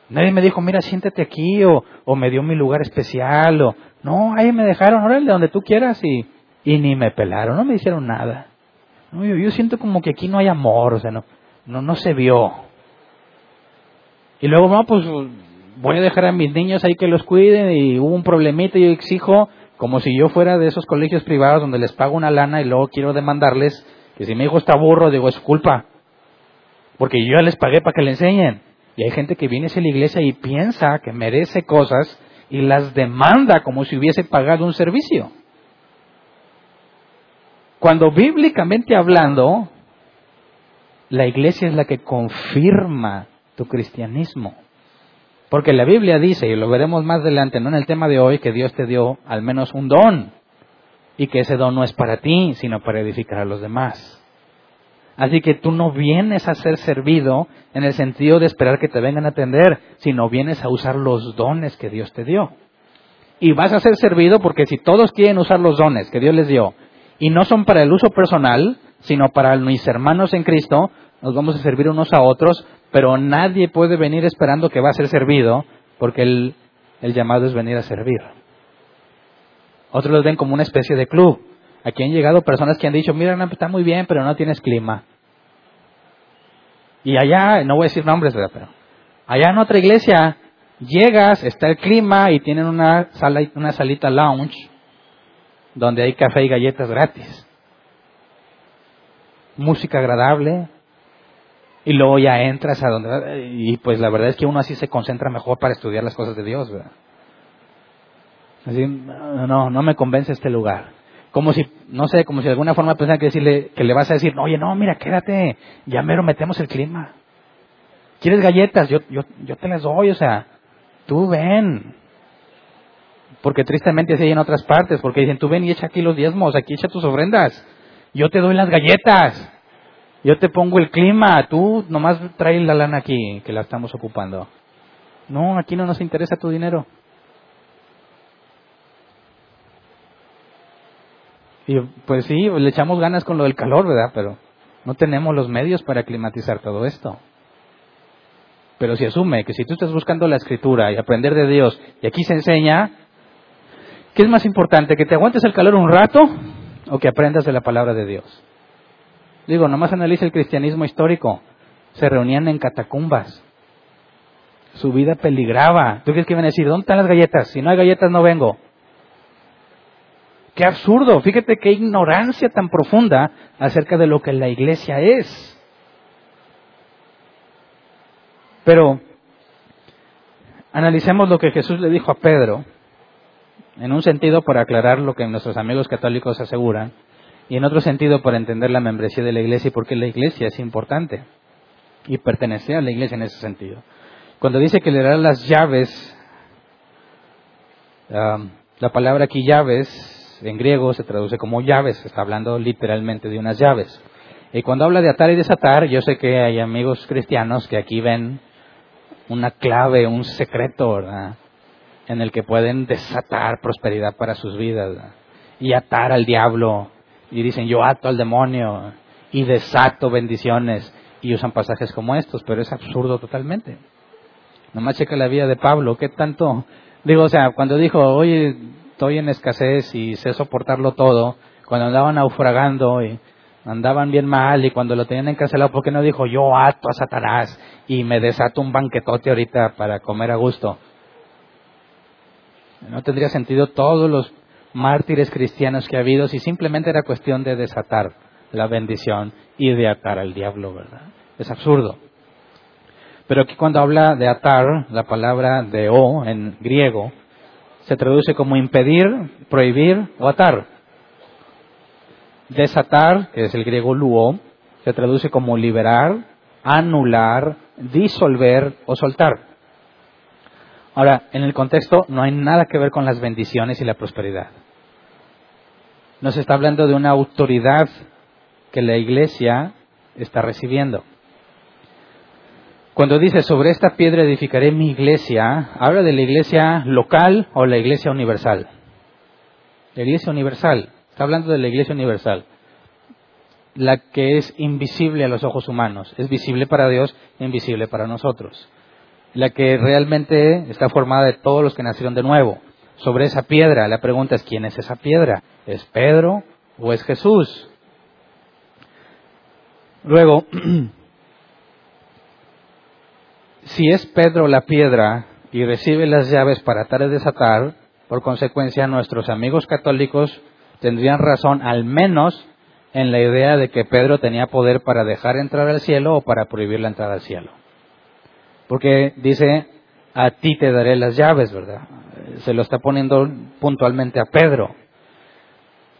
Nadie me dijo, mira, siéntate aquí, o, me dio mi lugar especial, o no, ahí me dejaron, órale, donde tú quieras, y, ni me pelaron, no me hicieron nada. yo, yo, siento como que aquí no hay amor, o sea, no, no, no se vio. Y luego, no, pues voy a dejar a mis niños ahí que los cuiden y hubo un problemita y yo exijo, como si yo fuera de esos colegios privados donde les pago una lana y luego quiero demandarles que si mi hijo está burro, digo, es culpa. Porque yo ya les pagué para que le enseñen. Y hay gente que viene a la iglesia y piensa que merece cosas y las demanda como si hubiese pagado un servicio. Cuando bíblicamente hablando, la iglesia es la que confirma tu cristianismo. Porque la Biblia dice, y lo veremos más adelante, no en el tema de hoy, que Dios te dio al menos un don y que ese don no es para ti, sino para edificar a los demás. Así que tú no vienes a ser servido en el sentido de esperar que te vengan a atender, sino vienes a usar los dones que Dios te dio. Y vas a ser servido porque si todos quieren usar los dones que Dios les dio y no son para el uso personal, sino para mis hermanos en Cristo, nos vamos a servir unos a otros, pero nadie puede venir esperando que va a ser servido, porque el, llamado es venir a servir. Otros los ven como una especie de club. Aquí han llegado personas que han dicho, mira, está muy bien, pero no tienes clima. Y allá, no voy a decir nombres, pero allá en otra iglesia, llegas, está el clima y tienen una, sala, una salita lounge donde hay café y galletas gratis. Música agradable, y luego ya entras a donde y pues la verdad es que uno así se concentra mejor para estudiar las cosas de Dios, ¿verdad? Así, no, no me convence este lugar. Como si, no sé, como si de alguna forma pensara que decirle, que le vas a decir, oye, no, mira, quédate, ya mero metemos el clima. ¿Quieres galletas? Yo, yo, yo te las doy, o sea, tú ven. Porque tristemente así hay en otras partes, porque dicen, tú ven y echa aquí los diezmos, aquí echa tus ofrendas. Yo te doy las galletas. Yo te pongo el clima, tú nomás trae la lana aquí, que la estamos ocupando. No, aquí no nos interesa tu dinero. Y pues sí, le echamos ganas con lo del calor, ¿verdad? Pero no tenemos los medios para climatizar todo esto. Pero si asume que si tú estás buscando la escritura y aprender de Dios, y aquí se enseña, ¿qué es más importante? ¿Que te aguantes el calor un rato o que aprendas de la palabra de Dios? Digo, nomás analiza el cristianismo histórico. Se reunían en catacumbas. Su vida peligraba. ¿Tú crees que iban a decir, ¿dónde están las galletas? Si no hay galletas no vengo. Qué absurdo. Fíjate qué ignorancia tan profunda acerca de lo que la iglesia es. Pero analicemos lo que Jesús le dijo a Pedro, en un sentido para aclarar lo que nuestros amigos católicos aseguran, y en otro sentido para entender la membresía de la iglesia y por qué la iglesia es importante y pertenecer a la iglesia en ese sentido. Cuando dice que le dará las llaves, la palabra aquí llaves en griego se traduce como llaves, está hablando literalmente de unas llaves. Y cuando habla de atar y desatar, yo sé que hay amigos cristianos que aquí ven una clave, un secreto, ¿verdad? En el que pueden desatar prosperidad para sus vidas y atar al diablo. Y dicen, yo ato al demonio y desato bendiciones. Y usan pasajes como estos, pero es absurdo totalmente. Nomás checa la vida de Pablo, ¿qué tanto? Digo, o sea, cuando dijo, oye, estoy en escasez y sé soportarlo todo, cuando andaban naufragando y andaban bien mal y cuando lo tenían encarcelado, ¿por qué no dijo yo ato a Satanás y me desato un banquetote ahorita para comer a gusto? No tendría sentido todos los mártires cristianos que ha habido si simplemente era cuestión de desatar la bendición y de atar al diablo, ¿verdad? Es absurdo. Pero aquí cuando habla de atar, la palabra de o en griego se traduce como impedir, prohibir o atar. Desatar, que es el griego luo, se traduce como liberar, anular, disolver o soltar. Ahora, en el contexto no hay nada que ver con las bendiciones y la prosperidad. Nos está hablando de una autoridad que la iglesia está recibiendo. Cuando dice sobre esta piedra edificaré mi iglesia, habla de la iglesia local o la iglesia universal. La iglesia universal. Está hablando de la iglesia universal, la que es invisible a los ojos humanos, es visible para Dios invisible para nosotros. La que realmente está formada de todos los que nacieron de nuevo. Sobre esa piedra, la pregunta es, ¿quién es esa piedra? ¿Es Pedro o es Jesús? Luego, si es Pedro la piedra y recibe las llaves para atar y desatar, por consecuencia nuestros amigos católicos tendrían razón al menos en la idea de que Pedro tenía poder para dejar entrar al cielo o para prohibir la entrada al cielo. Porque dice, a ti te daré las llaves, ¿verdad? Se lo está poniendo puntualmente a Pedro.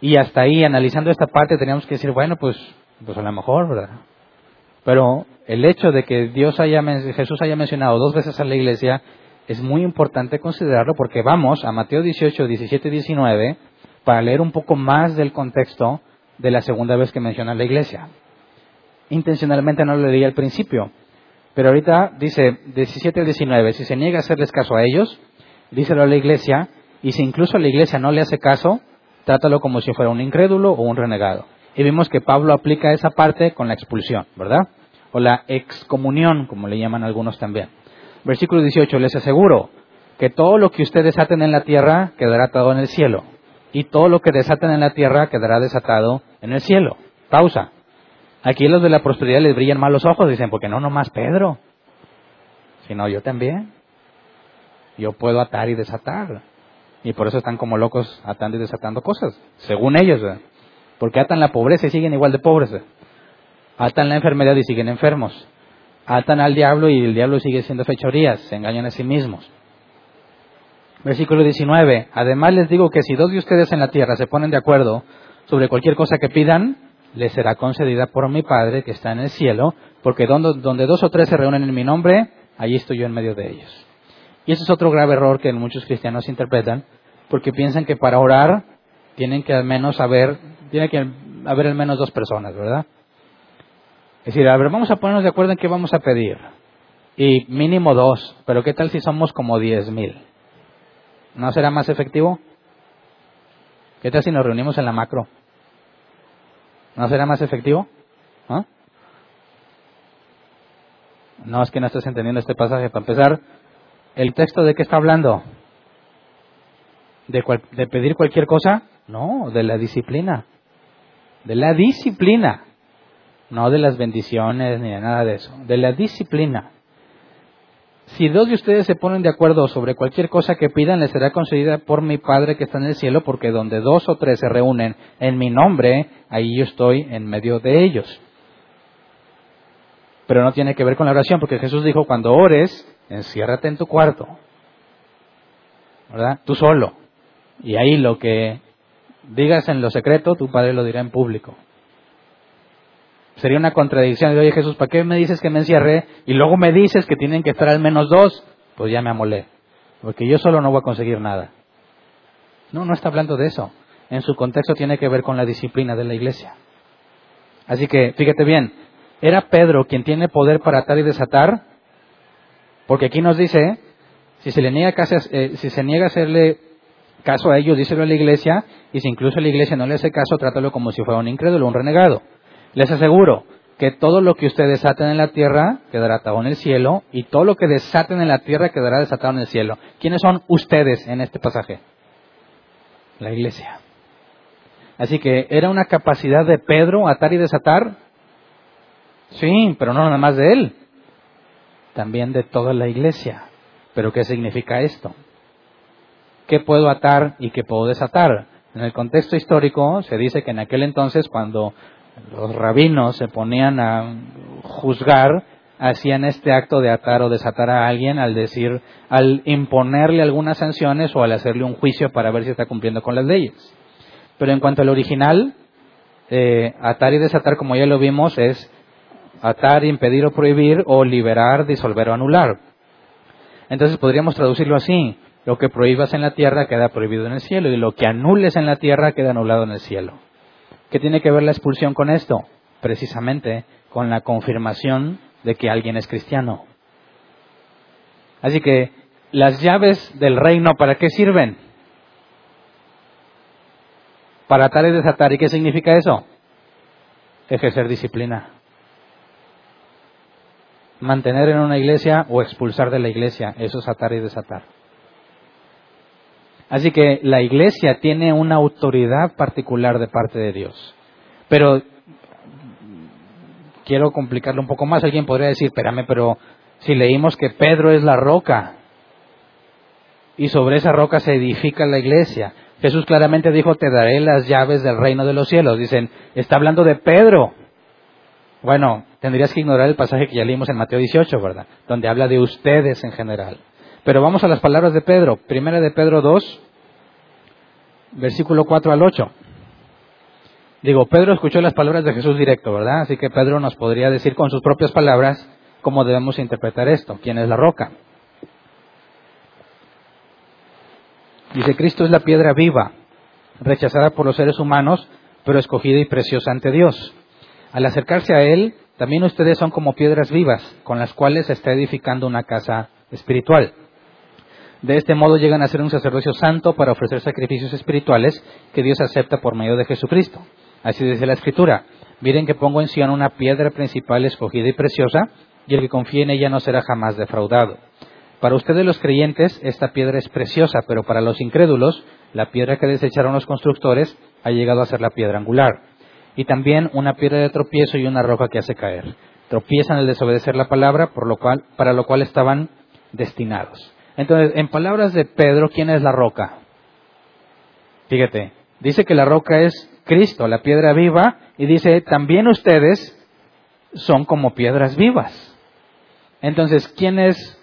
Y hasta ahí, analizando esta parte, teníamos que decir, bueno, pues, pues a lo mejor, ¿verdad? Pero el hecho de que Dios haya, Jesús haya mencionado dos veces a la iglesia es muy importante considerarlo porque vamos a Mateo 18, 17 y 19 para leer un poco más del contexto de la segunda vez que menciona la iglesia. Intencionalmente no lo leí al principio, pero ahorita dice 17 al 19, si se niega a hacerles caso a ellos, díselo a la iglesia, y si incluso la iglesia no le hace caso, trátalo como si fuera un incrédulo o un renegado. Y vimos que Pablo aplica esa parte con la expulsión, ¿verdad? O la excomunión, como le llaman algunos también. Versículo 18, les aseguro que todo lo que ustedes aten en la tierra quedará atado en el cielo y todo lo que desaten en la tierra quedará desatado en el cielo. Pausa. Aquí los de la prosperidad les brillan mal los ojos, dicen, porque no nomás Pedro, sino yo también. Yo puedo atar y desatar. Y por eso están como locos atando y desatando cosas, según ellos. Porque atan la pobreza y siguen igual de pobres. Atan la enfermedad y siguen enfermos. Atan al diablo y el diablo sigue siendo fechorías, se engañan a sí mismos. Versículo 19. Además les digo que si dos de ustedes en la tierra se ponen de acuerdo sobre cualquier cosa que pidan, les será concedida por mi Padre que está en el cielo, porque donde, donde dos o tres se reúnen en mi nombre, allí estoy yo en medio de ellos. Y ese es otro grave error que muchos cristianos interpretan, porque piensan que para orar tienen que al menos haber, tiene que haber al menos dos personas, ¿verdad? Es decir, a ver, vamos a ponernos de acuerdo en qué vamos a pedir. Y mínimo dos, pero ¿qué tal si somos como diez mil? ¿No será más efectivo? ¿Qué tal si nos reunimos en la macro? ¿No será más efectivo? ¿No? Es que no estás entendiendo este pasaje. Para empezar, ¿el texto de qué está hablando? ¿De, ¿De pedir cualquier cosa? No, de la disciplina. De la disciplina. No de las bendiciones ni de nada de eso. De la disciplina. Si dos de ustedes se ponen de acuerdo sobre cualquier cosa que pidan, les será concedida por mi Padre que está en el cielo, porque donde dos o tres se reúnen en mi nombre, ahí yo estoy en medio de ellos. Pero no tiene que ver con la oración, porque Jesús dijo, cuando ores, enciérrate en tu cuarto, ¿verdad? Tú solo. Y ahí lo que digas en lo secreto, tu Padre lo dirá en público. Sería una contradicción. Oye Jesús, ¿para qué me dices que me encierré? Y luego me dices que tienen que estar al menos dos. Pues ya me amolé. Porque yo solo no voy a conseguir nada. No, no está hablando de eso. En su contexto tiene que ver con la disciplina de la iglesia. Así que, fíjate bien, ¿era Pedro quien tiene poder para atar y desatar? Porque aquí nos dice, si se le niega eh, si se niega a hacerle caso a ellos, díselo a la iglesia, y si incluso la iglesia no le hace caso, trátalo como si fuera un incrédulo, un renegado. Les aseguro que todo lo que ustedes desaten en la tierra quedará atado en el cielo, y todo lo que desaten en la tierra quedará desatado en el cielo. ¿Quiénes son ustedes en este pasaje? La iglesia. Así que era una capacidad de Pedro atar y desatar. Sí, pero no nada más de él, también de toda la iglesia. Pero ¿qué significa esto? ¿Qué puedo atar y qué puedo desatar? En el contexto histórico se dice que en aquel entonces cuando los rabinos se ponían a juzgar, hacían este acto de atar o desatar a alguien al decir, al imponerle algunas sanciones o al hacerle un juicio para ver si está cumpliendo con las leyes. Pero en cuanto al original, eh, atar y desatar, como ya lo vimos, es atar, impedir o prohibir o liberar, disolver o anular. Entonces podríamos traducirlo así. Lo que prohíbas en la tierra queda prohibido en el cielo y lo que anules en la tierra queda anulado en el cielo. ¿Qué tiene que ver la expulsión con esto? Precisamente con la confirmación de que alguien es cristiano. Así que las llaves del reino, ¿para qué sirven? Para atar y desatar. ¿Y qué significa eso? Ejercer disciplina. Mantener en una iglesia o expulsar de la iglesia. Eso es atar y desatar. Así que la iglesia tiene una autoridad particular de parte de Dios. Pero quiero complicarlo un poco más. Alguien podría decir, espérame, pero si leímos que Pedro es la roca y sobre esa roca se edifica la iglesia, Jesús claramente dijo, te daré las llaves del reino de los cielos. Dicen, está hablando de Pedro. Bueno, tendrías que ignorar el pasaje que ya leímos en Mateo 18, ¿verdad? Donde habla de ustedes en general. Pero vamos a las palabras de Pedro. Primera de Pedro 2, versículo 4 al 8. Digo, Pedro escuchó las palabras de Jesús directo, ¿verdad? Así que Pedro nos podría decir con sus propias palabras cómo debemos interpretar esto. ¿Quién es la roca? Dice, Cristo es la piedra viva, rechazada por los seres humanos, pero escogida y preciosa ante Dios. Al acercarse a Él, también ustedes son como piedras vivas, con las cuales se está edificando una casa espiritual. De este modo llegan a ser un sacerdocio santo para ofrecer sacrificios espirituales que Dios acepta por medio de Jesucristo. Así dice la Escritura. Miren que pongo en Sion una piedra principal escogida y preciosa, y el que confíe en ella no será jamás defraudado. Para ustedes los creyentes esta piedra es preciosa, pero para los incrédulos la piedra que desecharon los constructores ha llegado a ser la piedra angular. Y también una piedra de tropiezo y una roca que hace caer. Tropiezan al desobedecer la palabra, por lo cual, para lo cual estaban destinados. Entonces, en palabras de Pedro, ¿quién es la roca? Fíjate, dice que la roca es Cristo, la piedra viva, y dice, también ustedes son como piedras vivas. Entonces, ¿quién es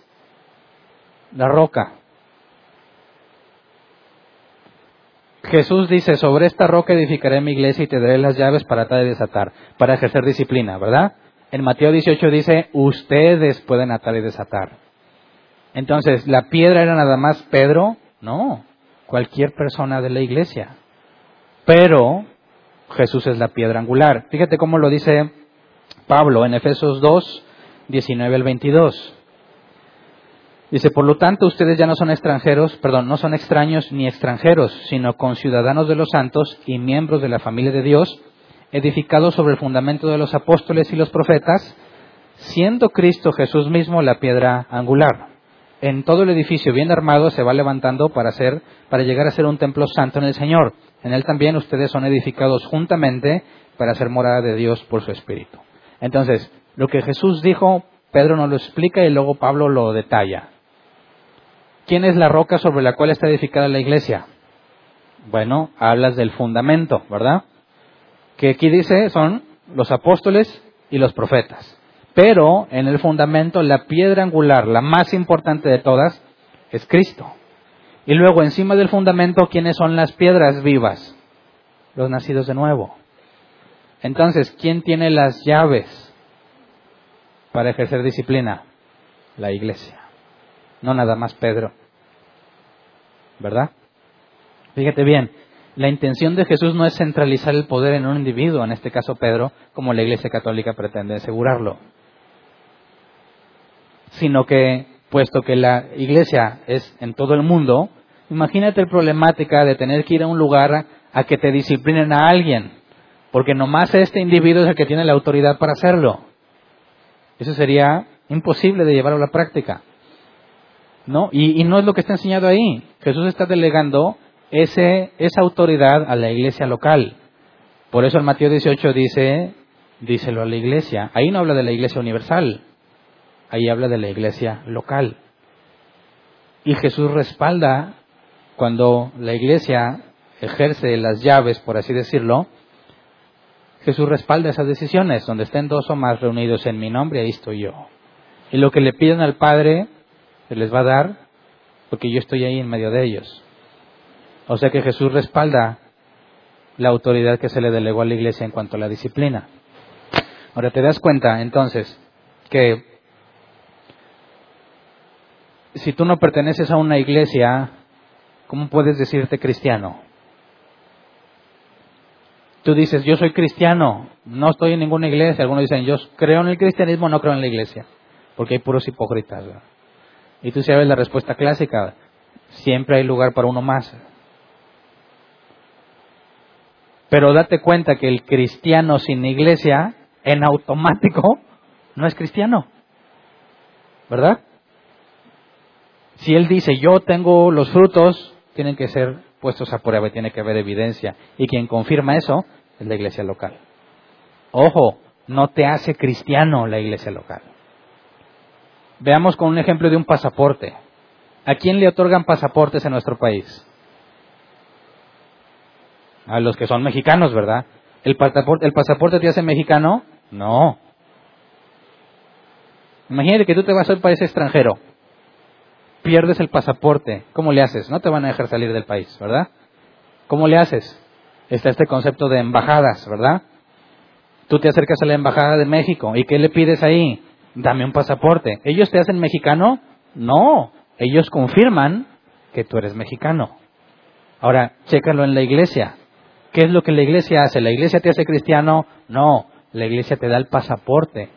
la roca. Jesús dice, sobre esta roca edificaré mi iglesia y te daré las llaves para atar y desatar, para ejercer disciplina, ¿verdad? En Mateo 18 dice, ustedes pueden atar y desatar. Entonces, ¿la piedra era nada más Pedro? No, cualquier persona de la iglesia. Pero Jesús es la piedra angular. Fíjate cómo lo dice Pablo en Efesios 2, 19 al 22. Dice, por lo tanto, ustedes ya no son extranjeros, perdón, no son extraños ni extranjeros, sino conciudadanos de los santos y miembros de la familia de Dios, edificados sobre el fundamento de los apóstoles y los profetas, siendo Cristo Jesús mismo la piedra angular. En todo el edificio bien armado se va levantando para ser, para llegar a ser un templo santo en el Señor. En él también ustedes son edificados juntamente para ser morada de Dios por su Espíritu. Entonces, lo que Jesús dijo, Pedro nos lo explica y luego Pablo lo detalla. ¿Quién es la roca sobre la cual está edificada la iglesia? Bueno, hablas del fundamento, ¿verdad? Que aquí dice son los apóstoles y los profetas. Pero en el fundamento, la piedra angular, la más importante de todas, es Cristo. Y luego encima del fundamento, ¿quiénes son las piedras vivas? Los nacidos de nuevo. Entonces, ¿quién tiene las llaves para ejercer disciplina? La iglesia no nada más Pedro. ¿Verdad? Fíjate bien, la intención de Jesús no es centralizar el poder en un individuo, en este caso Pedro, como la Iglesia Católica pretende asegurarlo, sino que puesto que la iglesia es en todo el mundo, imagínate la problemática de tener que ir a un lugar a que te disciplinen a alguien, porque nomás este individuo es el que tiene la autoridad para hacerlo. Eso sería imposible de llevarlo a la práctica. ¿No? Y, no es lo que está enseñado ahí. Jesús está delegando ese, esa autoridad a la iglesia local. Por eso en Mateo 18 dice, díselo a la iglesia. Ahí no habla de la iglesia universal, ahí habla de la iglesia local. Y Jesús respalda cuando la iglesia ejerce las llaves, por así decirlo, Jesús respalda esas decisiones, donde estén dos o más reunidos en mi nombre, ahí estoy yo. Y lo que le piden al Padre, se les va a dar, porque yo estoy ahí en medio de ellos. O sea que Jesús respalda la autoridad que se le delegó a la iglesia en cuanto a la disciplina. Ahora te das cuenta entonces que si tú no perteneces a una iglesia, ¿cómo puedes decirte cristiano? Tú dices, yo soy cristiano, no estoy en ninguna iglesia. Algunos dicen, yo creo en el cristianismo, no creo en la iglesia, porque hay puros hipócritas. Y tú sabes la respuesta clásica, siempre hay lugar para uno más. Pero date cuenta que el cristiano sin iglesia, en automático, no es cristiano. ¿Verdad? Si él dice, yo tengo los frutos, tienen que ser puestos a prueba y tiene que haber evidencia. Y quien confirma eso es la iglesia local. Ojo, no te hace cristiano la iglesia local. Veamos con un ejemplo de un pasaporte. ¿A quién le otorgan pasaportes en nuestro país? A los que son mexicanos, ¿verdad? ¿El pasaporte, ¿El pasaporte te hace mexicano? No. Imagínate que tú te vas a un país extranjero pierdes el pasaporte, ¿cómo le haces? No te van a dejar salir del país, ¿verdad? ¿Cómo le haces? Está este concepto de embajadas, ¿verdad? Tú te acercas a la embajada de México y ¿qué le pides ahí? Dame un pasaporte. ¿Ellos te hacen mexicano? No, ellos confirman que tú eres mexicano. Ahora, chécalo en la iglesia. ¿Qué es lo que la iglesia hace? ¿La iglesia te hace cristiano? No, la iglesia te da el pasaporte.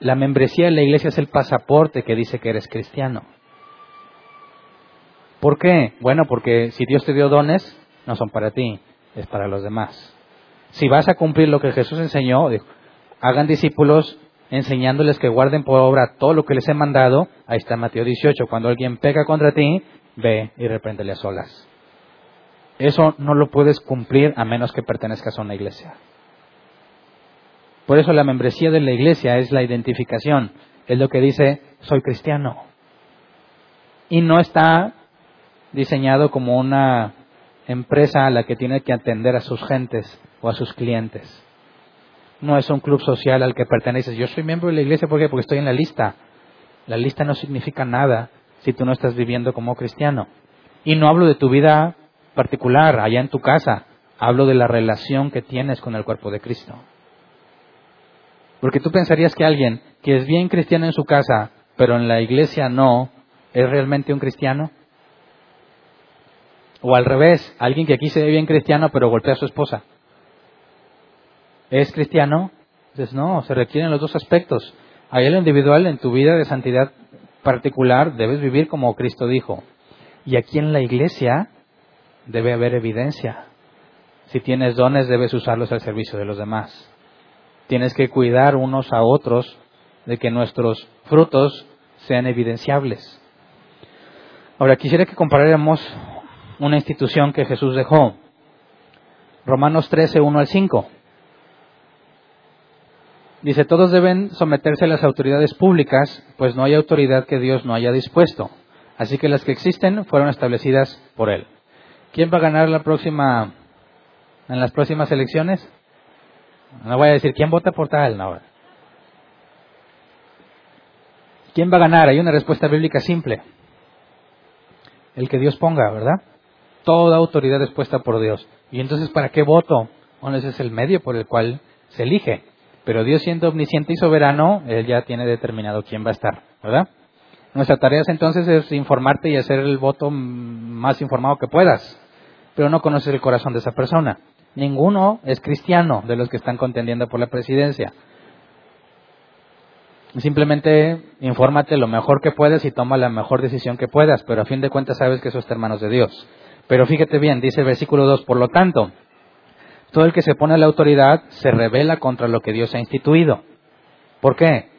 La membresía de la iglesia es el pasaporte que dice que eres cristiano. ¿Por qué? Bueno, porque si Dios te dio dones, no son para ti, es para los demás. Si vas a cumplir lo que Jesús enseñó, hagan discípulos enseñándoles que guarden por obra todo lo que les he mandado. Ahí está Mateo 18. Cuando alguien peca contra ti, ve y repréndele a solas. Eso no lo puedes cumplir a menos que pertenezcas a una iglesia. Por eso la membresía de la iglesia es la identificación. Es lo que dice, soy cristiano. Y no está diseñado como una empresa a la que tiene que atender a sus gentes o a sus clientes. No es un club social al que perteneces. Yo soy miembro de la iglesia porque porque estoy en la lista. La lista no significa nada si tú no estás viviendo como cristiano. Y no hablo de tu vida particular, allá en tu casa. Hablo de la relación que tienes con el cuerpo de Cristo. Porque tú pensarías que alguien que es bien cristiano en su casa, pero en la iglesia no, ¿es realmente un cristiano? O al revés, alguien que aquí se ve bien cristiano pero golpea a su esposa. ¿Es cristiano? Entonces no, se requieren los dos aspectos. Ahí en lo individual, en tu vida de santidad particular, debes vivir como Cristo dijo. Y aquí en la iglesia debe haber evidencia. Si tienes dones, debes usarlos al servicio de los demás. Tienes que cuidar unos a otros de que nuestros frutos sean evidenciables. Ahora, quisiera que comparáramos una institución que Jesús dejó. Romanos 13, 1 al 5. Dice, todos deben someterse a las autoridades públicas, pues no hay autoridad que Dios no haya dispuesto. Así que las que existen fueron establecidas por Él. ¿Quién va a ganar la próxima, en las próximas elecciones? No voy a decir, ¿quién vota por tal? No. ¿Quién va a ganar? Hay una respuesta bíblica simple. El que Dios ponga, ¿verdad? Toda autoridad es puesta por Dios. Y entonces, ¿para qué voto? Bueno, ese es el medio por el cual se elige. Pero Dios siendo omnisciente y soberano, Él ya tiene determinado quién va a estar, ¿verdad? Nuestra tarea entonces es informarte y hacer el voto más informado que puedas. Pero no conoces el corazón de esa persona. Ninguno es cristiano de los que están contendiendo por la presidencia. Simplemente infórmate lo mejor que puedas y toma la mejor decisión que puedas, pero a fin de cuentas sabes que eso está en manos de Dios. Pero fíjate bien, dice el versículo 2, por lo tanto, todo el que se pone a la autoridad se revela contra lo que Dios ha instituido. ¿Por qué?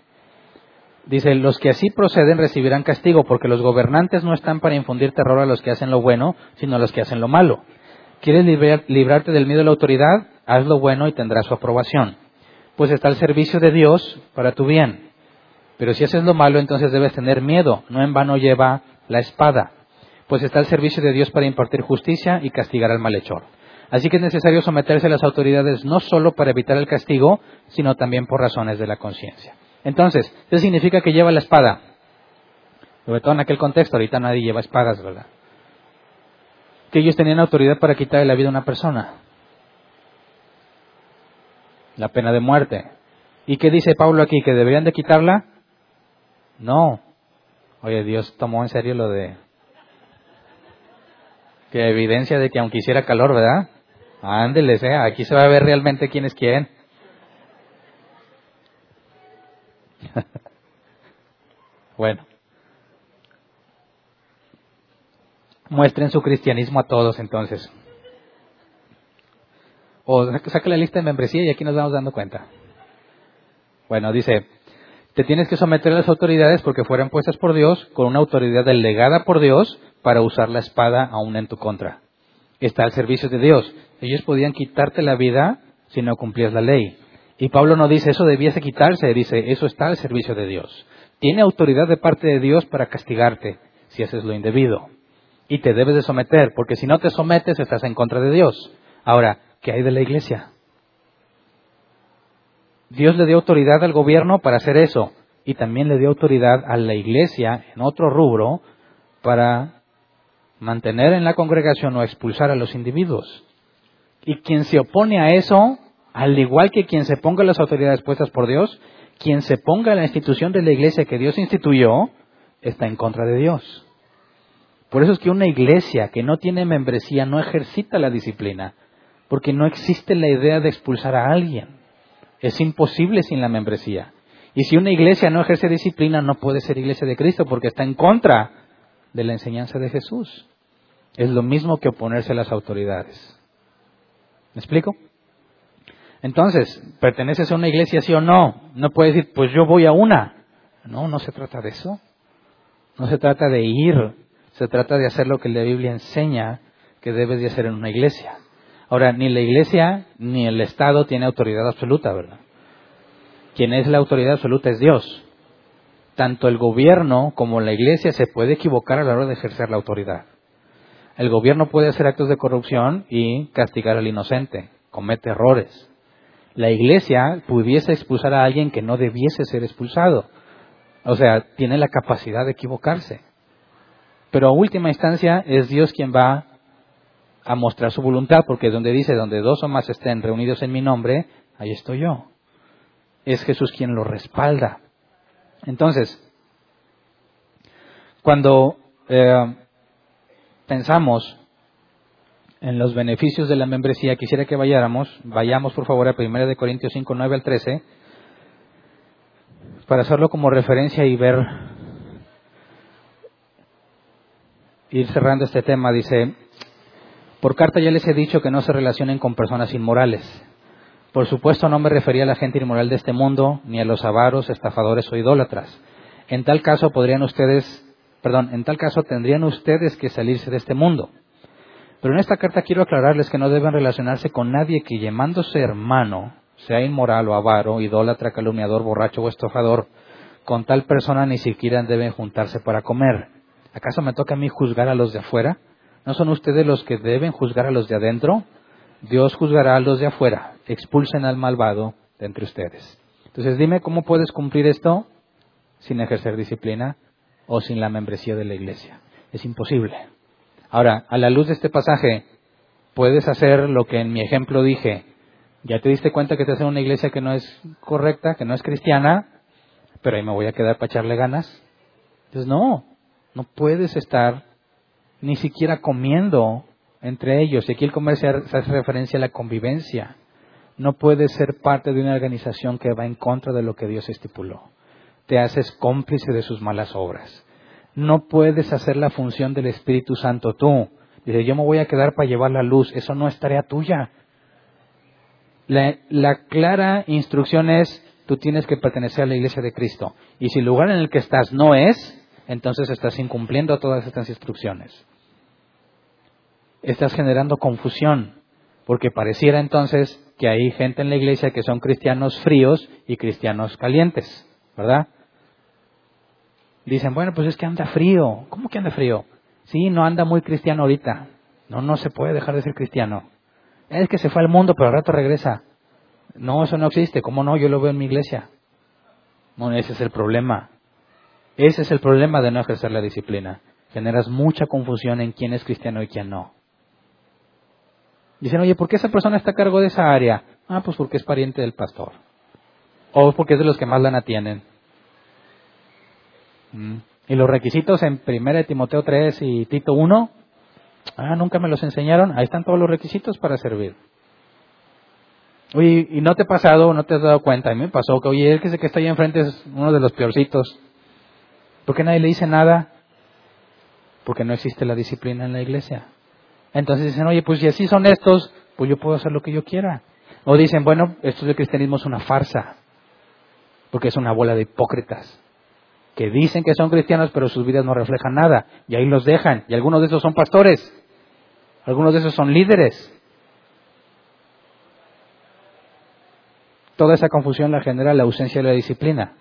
Dice, los que así proceden recibirán castigo, porque los gobernantes no están para infundir terror a los que hacen lo bueno, sino a los que hacen lo malo. ¿Quieres librarte del miedo de la autoridad? Haz lo bueno y tendrás su aprobación. Pues está al servicio de Dios para tu bien. Pero si haces lo malo, entonces debes tener miedo. No en vano lleva la espada. Pues está al servicio de Dios para impartir justicia y castigar al malhechor. Así que es necesario someterse a las autoridades no solo para evitar el castigo, sino también por razones de la conciencia. Entonces, ¿qué significa que lleva la espada? Sobre todo en aquel contexto, ahorita nadie lleva espadas, ¿verdad? Que ellos tenían autoridad para quitarle la vida a una persona. La pena de muerte. ¿Y qué dice Pablo aquí? ¿Que deberían de quitarla? No. Oye, Dios tomó en serio lo de... Que evidencia de que aunque hiciera calor, ¿verdad? Ándeles, ¿eh? Aquí se va a ver realmente quién es quién. bueno. Muestren su cristianismo a todos entonces. O saque la lista de membresía y aquí nos vamos dando cuenta. Bueno, dice, te tienes que someter a las autoridades porque fueron puestas por Dios con una autoridad delegada por Dios para usar la espada aún en tu contra. Está al servicio de Dios. Ellos podían quitarte la vida si no cumplías la ley. Y Pablo no dice eso debiese quitarse, dice eso está al servicio de Dios. Tiene autoridad de parte de Dios para castigarte si haces lo indebido. Y te debes de someter, porque si no te sometes estás en contra de Dios. Ahora, ¿qué hay de la iglesia? Dios le dio autoridad al gobierno para hacer eso y también le dio autoridad a la iglesia en otro rubro para mantener en la congregación o expulsar a los individuos. Y quien se opone a eso al igual que quien se ponga las autoridades puestas por Dios, quien se ponga a la institución de la iglesia que Dios instituyó, está en contra de Dios. Por eso es que una iglesia que no tiene membresía no ejercita la disciplina, porque no existe la idea de expulsar a alguien. Es imposible sin la membresía. Y si una iglesia no ejerce disciplina, no puede ser iglesia de Cristo, porque está en contra de la enseñanza de Jesús. Es lo mismo que oponerse a las autoridades. ¿Me explico? Entonces, ¿perteneces a una iglesia sí o no? No puedes decir, pues yo voy a una. No, no se trata de eso. No se trata de ir. Se trata de hacer lo que la Biblia enseña que debes de hacer en una iglesia. Ahora, ni la iglesia ni el Estado tiene autoridad absoluta, ¿verdad? Quien es la autoridad absoluta es Dios. Tanto el gobierno como la iglesia se puede equivocar a la hora de ejercer la autoridad. El gobierno puede hacer actos de corrupción y castigar al inocente, comete errores la iglesia pudiese expulsar a alguien que no debiese ser expulsado. O sea, tiene la capacidad de equivocarse. Pero a última instancia es Dios quien va a mostrar su voluntad, porque donde dice, donde dos o más estén reunidos en mi nombre, ahí estoy yo. Es Jesús quien lo respalda. Entonces, cuando eh, pensamos en los beneficios de la membresía, quisiera que vayáramos, vayamos por favor a 1 de Corintios 5, 9 al 13, para hacerlo como referencia y ver, ir cerrando este tema, dice, por carta ya les he dicho que no se relacionen con personas inmorales. Por supuesto no me refería a la gente inmoral de este mundo, ni a los avaros, estafadores o idólatras. En tal caso podrían ustedes, perdón, en tal caso tendrían ustedes que salirse de este mundo. Pero en esta carta quiero aclararles que no deben relacionarse con nadie que llamándose hermano, sea inmoral o avaro, idólatra, calumniador, borracho o estofador, con tal persona ni siquiera deben juntarse para comer. ¿Acaso me toca a mí juzgar a los de afuera? ¿No son ustedes los que deben juzgar a los de adentro? Dios juzgará a los de afuera. Expulsen al malvado de entre ustedes. Entonces dime cómo puedes cumplir esto sin ejercer disciplina o sin la membresía de la iglesia. Es imposible. Ahora, a la luz de este pasaje, puedes hacer lo que en mi ejemplo dije. Ya te diste cuenta que te hace una iglesia que no es correcta, que no es cristiana, pero ahí me voy a quedar para echarle ganas. Entonces, no, no puedes estar ni siquiera comiendo entre ellos. Y aquí el comer se hace referencia a la convivencia. No puedes ser parte de una organización que va en contra de lo que Dios estipuló. Te haces cómplice de sus malas obras. No puedes hacer la función del Espíritu Santo tú. Dice, yo me voy a quedar para llevar la luz. Eso no es tarea tuya. La, la, clara instrucción es, tú tienes que pertenecer a la iglesia de Cristo. Y si el lugar en el que estás no es, entonces estás incumpliendo todas estas instrucciones. Estás generando confusión, porque pareciera entonces que hay gente en la iglesia que son cristianos fríos y cristianos calientes, ¿verdad? Dicen, bueno, pues es que anda frío. ¿Cómo que anda frío? Sí, no anda muy cristiano ahorita. No, no se puede dejar de ser cristiano. Es que se fue al mundo, pero al rato regresa. No, eso no existe. ¿Cómo no? Yo lo veo en mi iglesia. Bueno, ese es el problema. Ese es el problema de no ejercer la disciplina. Generas mucha confusión en quién es cristiano y quién no. Dicen, oye, ¿por qué esa persona está a cargo de esa área? Ah, pues porque es pariente del pastor. O porque es de los que más la atienden. Y los requisitos en 1 Timoteo 3 y Tito 1, ah, nunca me los enseñaron. Ahí están todos los requisitos para servir. Oye, ¿y no te ha pasado, no te has dado cuenta? A mí me pasó que, oye, el que, que está ahí enfrente es uno de los peorcitos. ¿Por qué nadie le dice nada? Porque no existe la disciplina en la iglesia. Entonces dicen, oye, pues si así son estos, pues yo puedo hacer lo que yo quiera. O dicen, bueno, esto del cristianismo es una farsa, porque es una bola de hipócritas, que dicen que son cristianos, pero sus vidas no reflejan nada, y ahí los dejan. Y algunos de esos son pastores, algunos de esos son líderes. Toda esa confusión la genera la ausencia de la disciplina.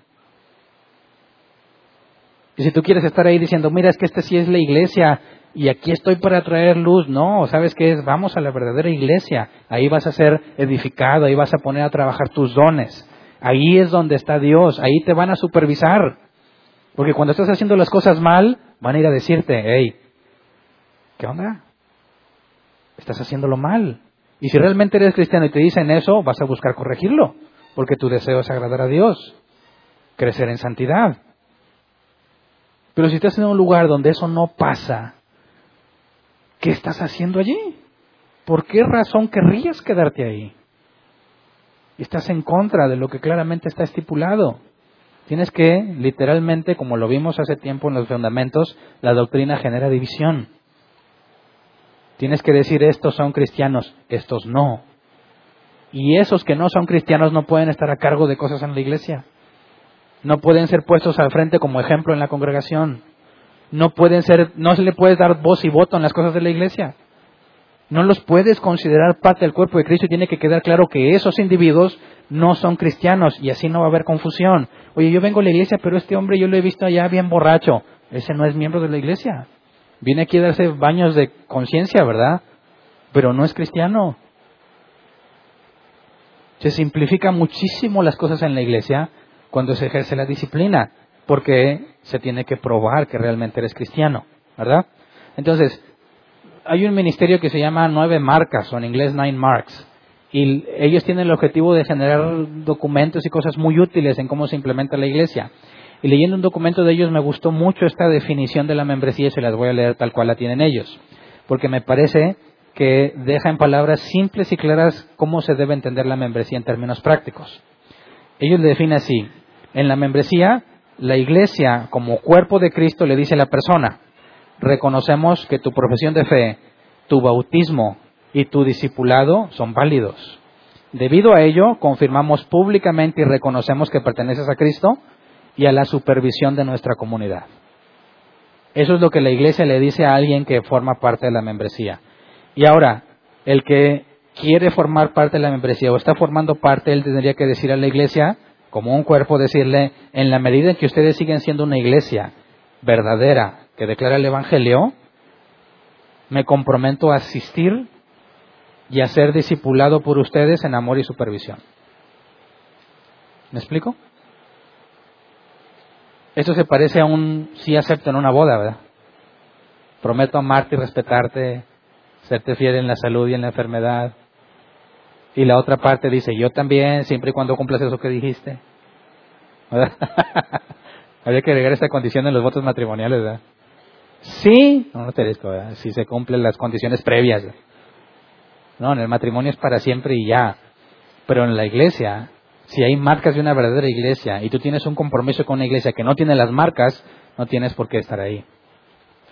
Y si tú quieres estar ahí diciendo, mira, es que esta sí es la iglesia y aquí estoy para traer luz, no, ¿sabes qué es? Vamos a la verdadera iglesia. Ahí vas a ser edificado, ahí vas a poner a trabajar tus dones. Ahí es donde está Dios, ahí te van a supervisar. Porque cuando estás haciendo las cosas mal, van a ir a decirte, hey, ¿qué onda? Estás haciéndolo mal. Y si realmente eres cristiano y te dicen eso, vas a buscar corregirlo, porque tu deseo es agradar a Dios, crecer en santidad. Pero si estás en un lugar donde eso no pasa, ¿qué estás haciendo allí? ¿Por qué razón querrías quedarte ahí? Estás en contra de lo que claramente está estipulado. Tienes que, literalmente, como lo vimos hace tiempo en los fundamentos, la doctrina genera división. Tienes que decir, estos son cristianos, estos no. Y esos que no son cristianos no pueden estar a cargo de cosas en la iglesia no pueden ser puestos al frente como ejemplo en la congregación. No pueden ser, no se le puede dar voz y voto en las cosas de la iglesia. No los puedes considerar parte del cuerpo de Cristo y tiene que quedar claro que esos individuos no son cristianos y así no va a haber confusión. Oye, yo vengo a la iglesia, pero este hombre yo lo he visto allá bien borracho. Ese no es miembro de la iglesia. Viene aquí a darse baños de conciencia, ¿verdad? Pero no es cristiano. Se simplifica muchísimo las cosas en la iglesia cuando se ejerce la disciplina, porque se tiene que probar que realmente eres cristiano, ¿verdad? Entonces, hay un ministerio que se llama Nueve Marcas, o en inglés Nine Marks, y ellos tienen el objetivo de generar documentos y cosas muy útiles en cómo se implementa la iglesia. Y leyendo un documento de ellos me gustó mucho esta definición de la membresía se las voy a leer tal cual la tienen ellos, porque me parece que deja en palabras simples y claras cómo se debe entender la membresía en términos prácticos. Ellos le definen así, en la membresía, la iglesia como cuerpo de Cristo le dice a la persona, reconocemos que tu profesión de fe, tu bautismo y tu discipulado son válidos. Debido a ello, confirmamos públicamente y reconocemos que perteneces a Cristo y a la supervisión de nuestra comunidad. Eso es lo que la iglesia le dice a alguien que forma parte de la membresía. Y ahora, el que quiere formar parte de la membresía o está formando parte, él tendría que decir a la iglesia, como un cuerpo, decirle, en la medida en que ustedes siguen siendo una iglesia verdadera que declara el Evangelio, me comprometo a asistir y a ser discipulado por ustedes en amor y supervisión. ¿Me explico? Esto se parece a un sí acepto en una boda, ¿verdad? Prometo amarte y respetarte, serte fiel en la salud y en la enfermedad, y la otra parte dice, yo también, siempre y cuando cumplas eso que dijiste. Había que agregar esta condición en los votos matrimoniales, ¿verdad? Sí, no, te ¿verdad? Si se cumplen las condiciones previas. No, en el matrimonio es para siempre y ya. Pero en la iglesia, Si hay marcas de una verdadera iglesia y tú tienes un compromiso con una iglesia que no tiene las marcas, no tienes por qué estar ahí.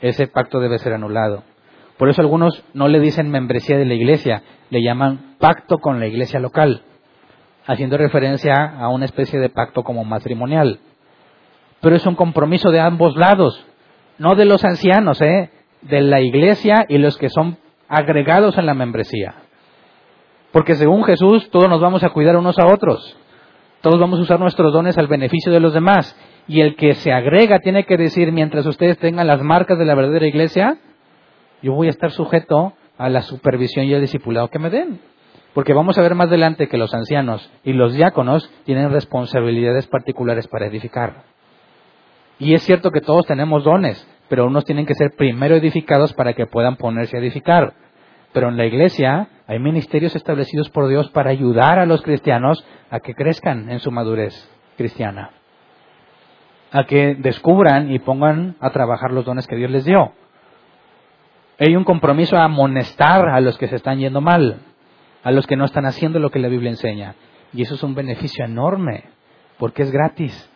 Ese pacto debe ser anulado. Por eso algunos no le dicen membresía de la iglesia, le llaman pacto con la iglesia local, haciendo referencia a una especie de pacto como matrimonial. Pero es un compromiso de ambos lados, no de los ancianos, ¿eh? de la iglesia y los que son agregados en la membresía. Porque según Jesús, todos nos vamos a cuidar unos a otros. Todos vamos a usar nuestros dones al beneficio de los demás. Y el que se agrega tiene que decir, mientras ustedes tengan las marcas de la verdadera iglesia, yo voy a estar sujeto a la supervisión y al discipulado que me den. Porque vamos a ver más adelante que los ancianos y los diáconos tienen responsabilidades particulares para edificar. Y es cierto que todos tenemos dones, pero unos tienen que ser primero edificados para que puedan ponerse a edificar. Pero en la iglesia hay ministerios establecidos por Dios para ayudar a los cristianos a que crezcan en su madurez cristiana, a que descubran y pongan a trabajar los dones que Dios les dio. Hay un compromiso a amonestar a los que se están yendo mal, a los que no están haciendo lo que la Biblia enseña. Y eso es un beneficio enorme, porque es gratis.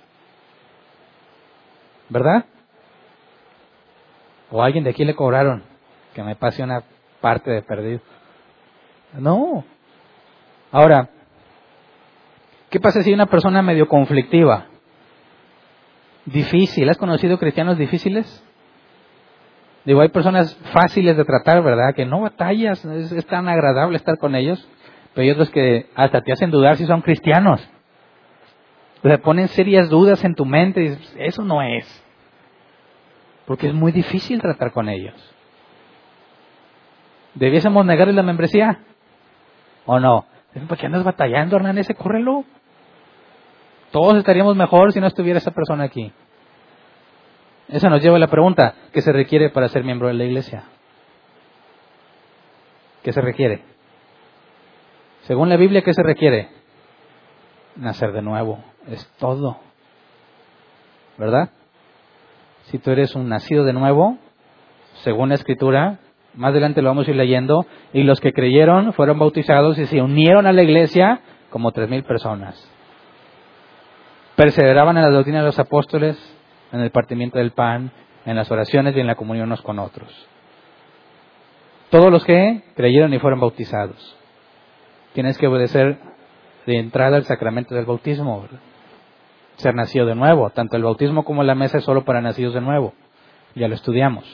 ¿Verdad? O alguien de aquí le cobraron que me pase una parte de perdido. No. Ahora, ¿qué pasa si hay una persona medio conflictiva? Difícil. ¿Has conocido cristianos difíciles? Digo, hay personas fáciles de tratar, ¿verdad? Que no batallas, es, tan agradable estar con ellos, pero hay otros que hasta te hacen dudar si son cristianos. O sea, ponen serias dudas en tu mente y dices, eso no es. Porque es muy difícil tratar con ellos. ¿Debiésemos negarles la membresía? ¿O no? ¿Por qué andas batallando, Hernán? Ese córrelo. Todos estaríamos mejor si no estuviera esa persona aquí. Esa nos lleva a la pregunta, ¿qué se requiere para ser miembro de la iglesia? ¿Qué se requiere? Según la Biblia, ¿qué se requiere? Nacer de nuevo, es todo. ¿Verdad? Si tú eres un nacido de nuevo, según la Escritura, más adelante lo vamos a ir leyendo, y los que creyeron fueron bautizados y se unieron a la iglesia como tres mil personas. Perseveraban en la doctrina de los apóstoles, en el partimiento del pan, en las oraciones y en la comunión unos con otros. Todos los que creyeron y fueron bautizados. Tienes que obedecer de entrada al sacramento del bautismo, ser nacido de nuevo. Tanto el bautismo como la mesa es solo para nacidos de nuevo. Ya lo estudiamos.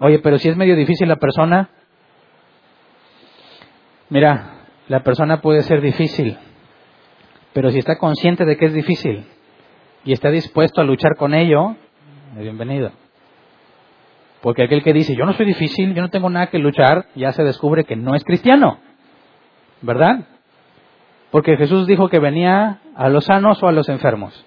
Oye, pero si es medio difícil la persona, mira, la persona puede ser difícil, pero si está consciente de que es difícil y está dispuesto a luchar con ello, bienvenido. Porque aquel que dice, yo no soy difícil, yo no tengo nada que luchar, ya se descubre que no es cristiano. ¿Verdad? Porque Jesús dijo que venía a los sanos o a los enfermos.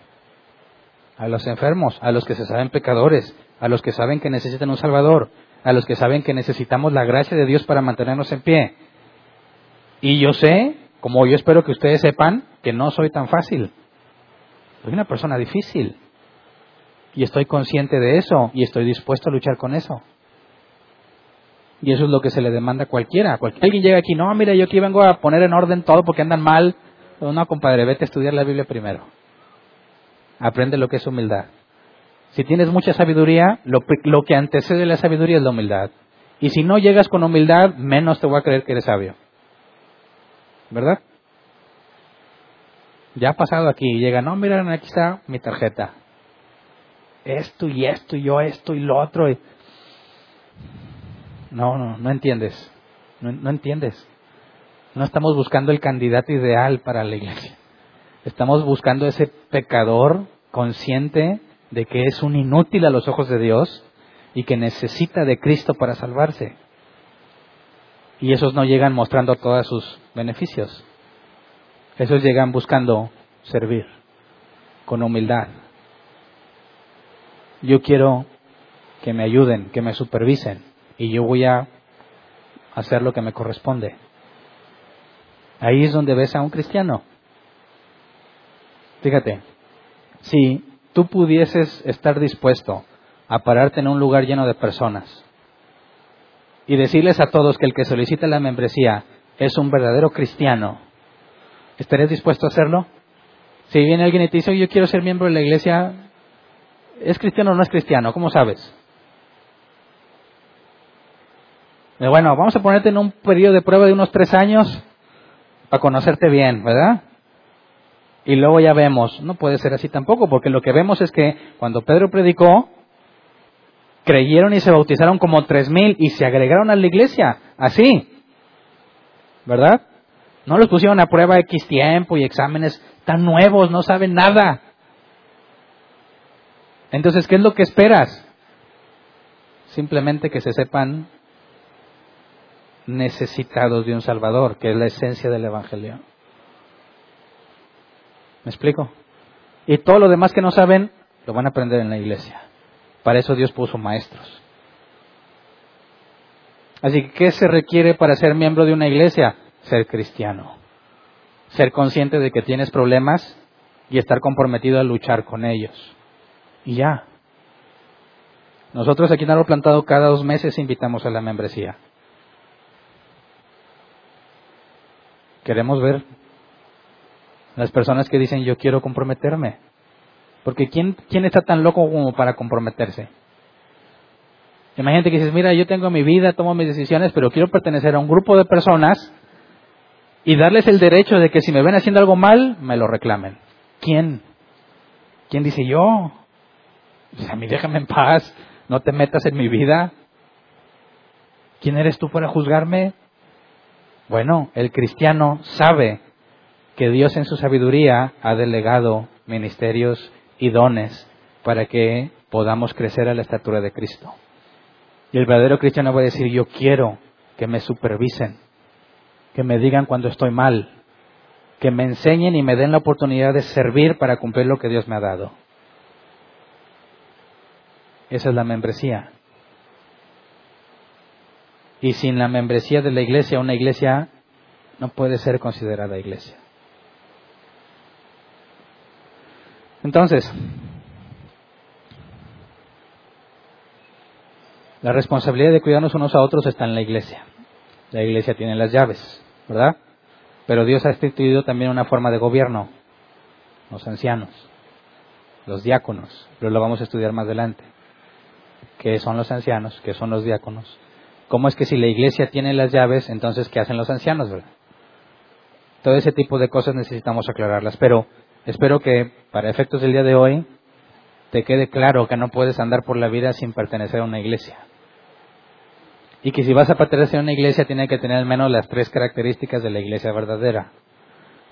A los enfermos, a los que se saben pecadores, a los que saben que necesitan un Salvador, a los que saben que necesitamos la gracia de Dios para mantenernos en pie. Y yo sé, como yo espero que ustedes sepan, que no soy tan fácil. Soy una persona difícil. Y estoy consciente de eso y estoy dispuesto a luchar con eso. Y eso es lo que se le demanda a cualquiera. Cualquier, alguien llega aquí, no, mira, yo aquí vengo a poner en orden todo porque andan mal. No, compadre, vete a estudiar la Biblia primero. Aprende lo que es humildad. Si tienes mucha sabiduría, lo, lo que antecede la sabiduría es la humildad. Y si no llegas con humildad, menos te voy a creer que eres sabio. ¿Verdad? Ya ha pasado aquí, llega, no, mira, aquí está mi tarjeta esto y esto y yo esto y lo otro. No, no, no entiendes. No, no entiendes. No estamos buscando el candidato ideal para la iglesia. Estamos buscando ese pecador consciente de que es un inútil a los ojos de Dios y que necesita de Cristo para salvarse. Y esos no llegan mostrando todos sus beneficios. Esos llegan buscando servir con humildad, yo quiero que me ayuden, que me supervisen y yo voy a hacer lo que me corresponde. Ahí es donde ves a un cristiano. Fíjate, si tú pudieses estar dispuesto a pararte en un lugar lleno de personas y decirles a todos que el que solicita la membresía es un verdadero cristiano, ¿estarías dispuesto a hacerlo? Si viene alguien y te dice, yo quiero ser miembro de la iglesia, ¿es cristiano o no es cristiano? ¿Cómo sabes? Bueno, vamos a ponerte en un periodo de prueba de unos tres años para conocerte bien, ¿verdad? Y luego ya vemos, no puede ser así tampoco, porque lo que vemos es que cuando Pedro predicó, creyeron y se bautizaron como tres mil y se agregaron a la iglesia, así, ¿verdad? No los pusieron a prueba X tiempo y exámenes tan nuevos, no saben nada. Entonces, ¿qué es lo que esperas? Simplemente que se sepan necesitados de un Salvador, que es la esencia del Evangelio. ¿Me explico? Y todo lo demás que no saben, lo van a aprender en la iglesia. Para eso Dios puso maestros. Así que, ¿qué se requiere para ser miembro de una iglesia? Ser cristiano. Ser consciente de que tienes problemas y estar comprometido a luchar con ellos. Y ya. Nosotros aquí en Árbol Plantado cada dos meses invitamos a la membresía. Queremos ver las personas que dicen yo quiero comprometerme. Porque ¿quién, quién está tan loco como para comprometerse? Imagínate que dices, mira, yo tengo mi vida, tomo mis decisiones, pero quiero pertenecer a un grupo de personas y darles el derecho de que si me ven haciendo algo mal, me lo reclamen. ¿Quién? ¿Quién dice yo? a mí déjame en paz, no te metas en mi vida. ¿Quién eres tú para juzgarme? Bueno, el cristiano sabe que Dios en su sabiduría ha delegado ministerios y dones para que podamos crecer a la estatura de Cristo. Y el verdadero cristiano va a decir, yo quiero que me supervisen, que me digan cuando estoy mal, que me enseñen y me den la oportunidad de servir para cumplir lo que Dios me ha dado. Esa es la membresía. Y sin la membresía de la iglesia, una iglesia no puede ser considerada iglesia. Entonces, la responsabilidad de cuidarnos unos a otros está en la iglesia. La iglesia tiene las llaves, ¿verdad? Pero Dios ha instituido también una forma de gobierno, los ancianos, los diáconos, pero lo vamos a estudiar más adelante. ¿Qué son los ancianos? ¿Qué son los diáconos? ¿Cómo es que si la iglesia tiene las llaves, entonces qué hacen los ancianos? ¿verdad? Todo ese tipo de cosas necesitamos aclararlas. Pero espero que para efectos del día de hoy te quede claro que no puedes andar por la vida sin pertenecer a una iglesia. Y que si vas a pertenecer a una iglesia tiene que tener al menos las tres características de la iglesia verdadera.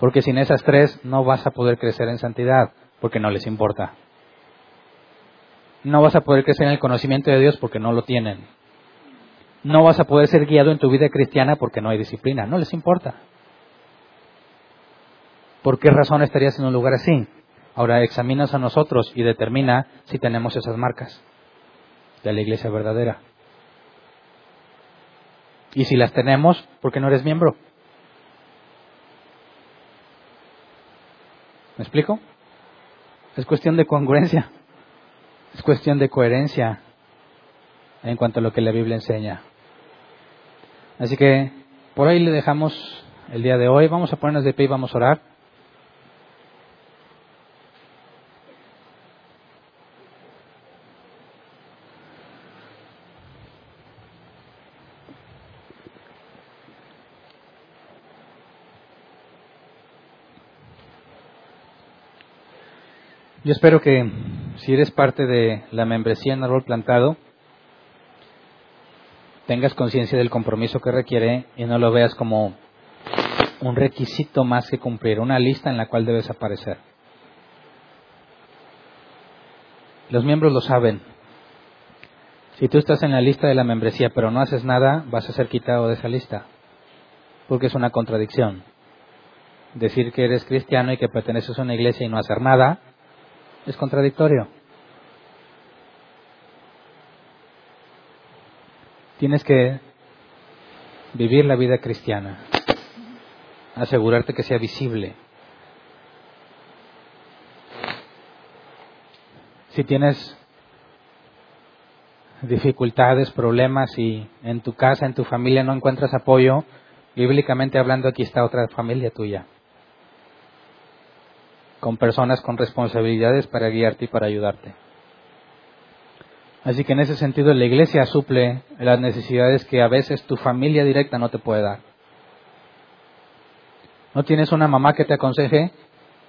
Porque sin esas tres no vas a poder crecer en santidad, porque no les importa. No vas a poder crecer en el conocimiento de Dios porque no lo tienen no vas a poder ser guiado en tu vida cristiana porque no hay disciplina. No les importa. ¿Por qué razón estarías en un lugar así? Ahora examinas a nosotros y determina si tenemos esas marcas de la iglesia verdadera. Y si las tenemos, ¿por qué no eres miembro? ¿Me explico? Es cuestión de congruencia. Es cuestión de coherencia en cuanto a lo que la Biblia enseña. Así que por ahí le dejamos el día de hoy. Vamos a ponernos de pie y vamos a orar. Yo espero que si eres parte de la membresía en árbol plantado, tengas conciencia del compromiso que requiere y no lo veas como un requisito más que cumplir, una lista en la cual debes aparecer. Los miembros lo saben. Si tú estás en la lista de la membresía pero no haces nada, vas a ser quitado de esa lista, porque es una contradicción. Decir que eres cristiano y que perteneces a una iglesia y no hacer nada es contradictorio. Tienes que vivir la vida cristiana, asegurarte que sea visible. Si tienes dificultades, problemas y en tu casa, en tu familia no encuentras apoyo, bíblicamente hablando aquí está otra familia tuya. Con personas con responsabilidades para guiarte y para ayudarte. Así que en ese sentido la iglesia suple las necesidades que a veces tu familia directa no te puede dar. ¿No tienes una mamá que te aconseje?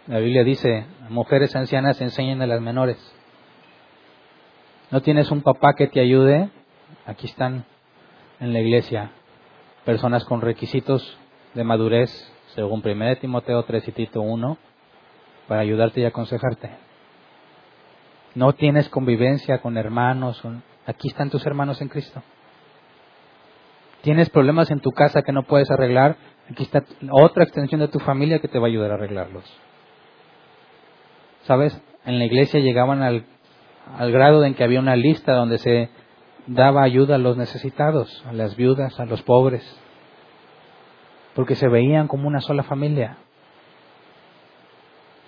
La Biblia dice, mujeres ancianas enseñen a las menores. ¿No tienes un papá que te ayude? Aquí están en la iglesia personas con requisitos de madurez, según 1 Timoteo 3 y Tito 1, para ayudarte y aconsejarte. No tienes convivencia con hermanos, aquí están tus hermanos en Cristo. Tienes problemas en tu casa que no puedes arreglar, aquí está otra extensión de tu familia que te va a ayudar a arreglarlos. ¿Sabes? En la iglesia llegaban al, al grado en que había una lista donde se daba ayuda a los necesitados, a las viudas, a los pobres, porque se veían como una sola familia.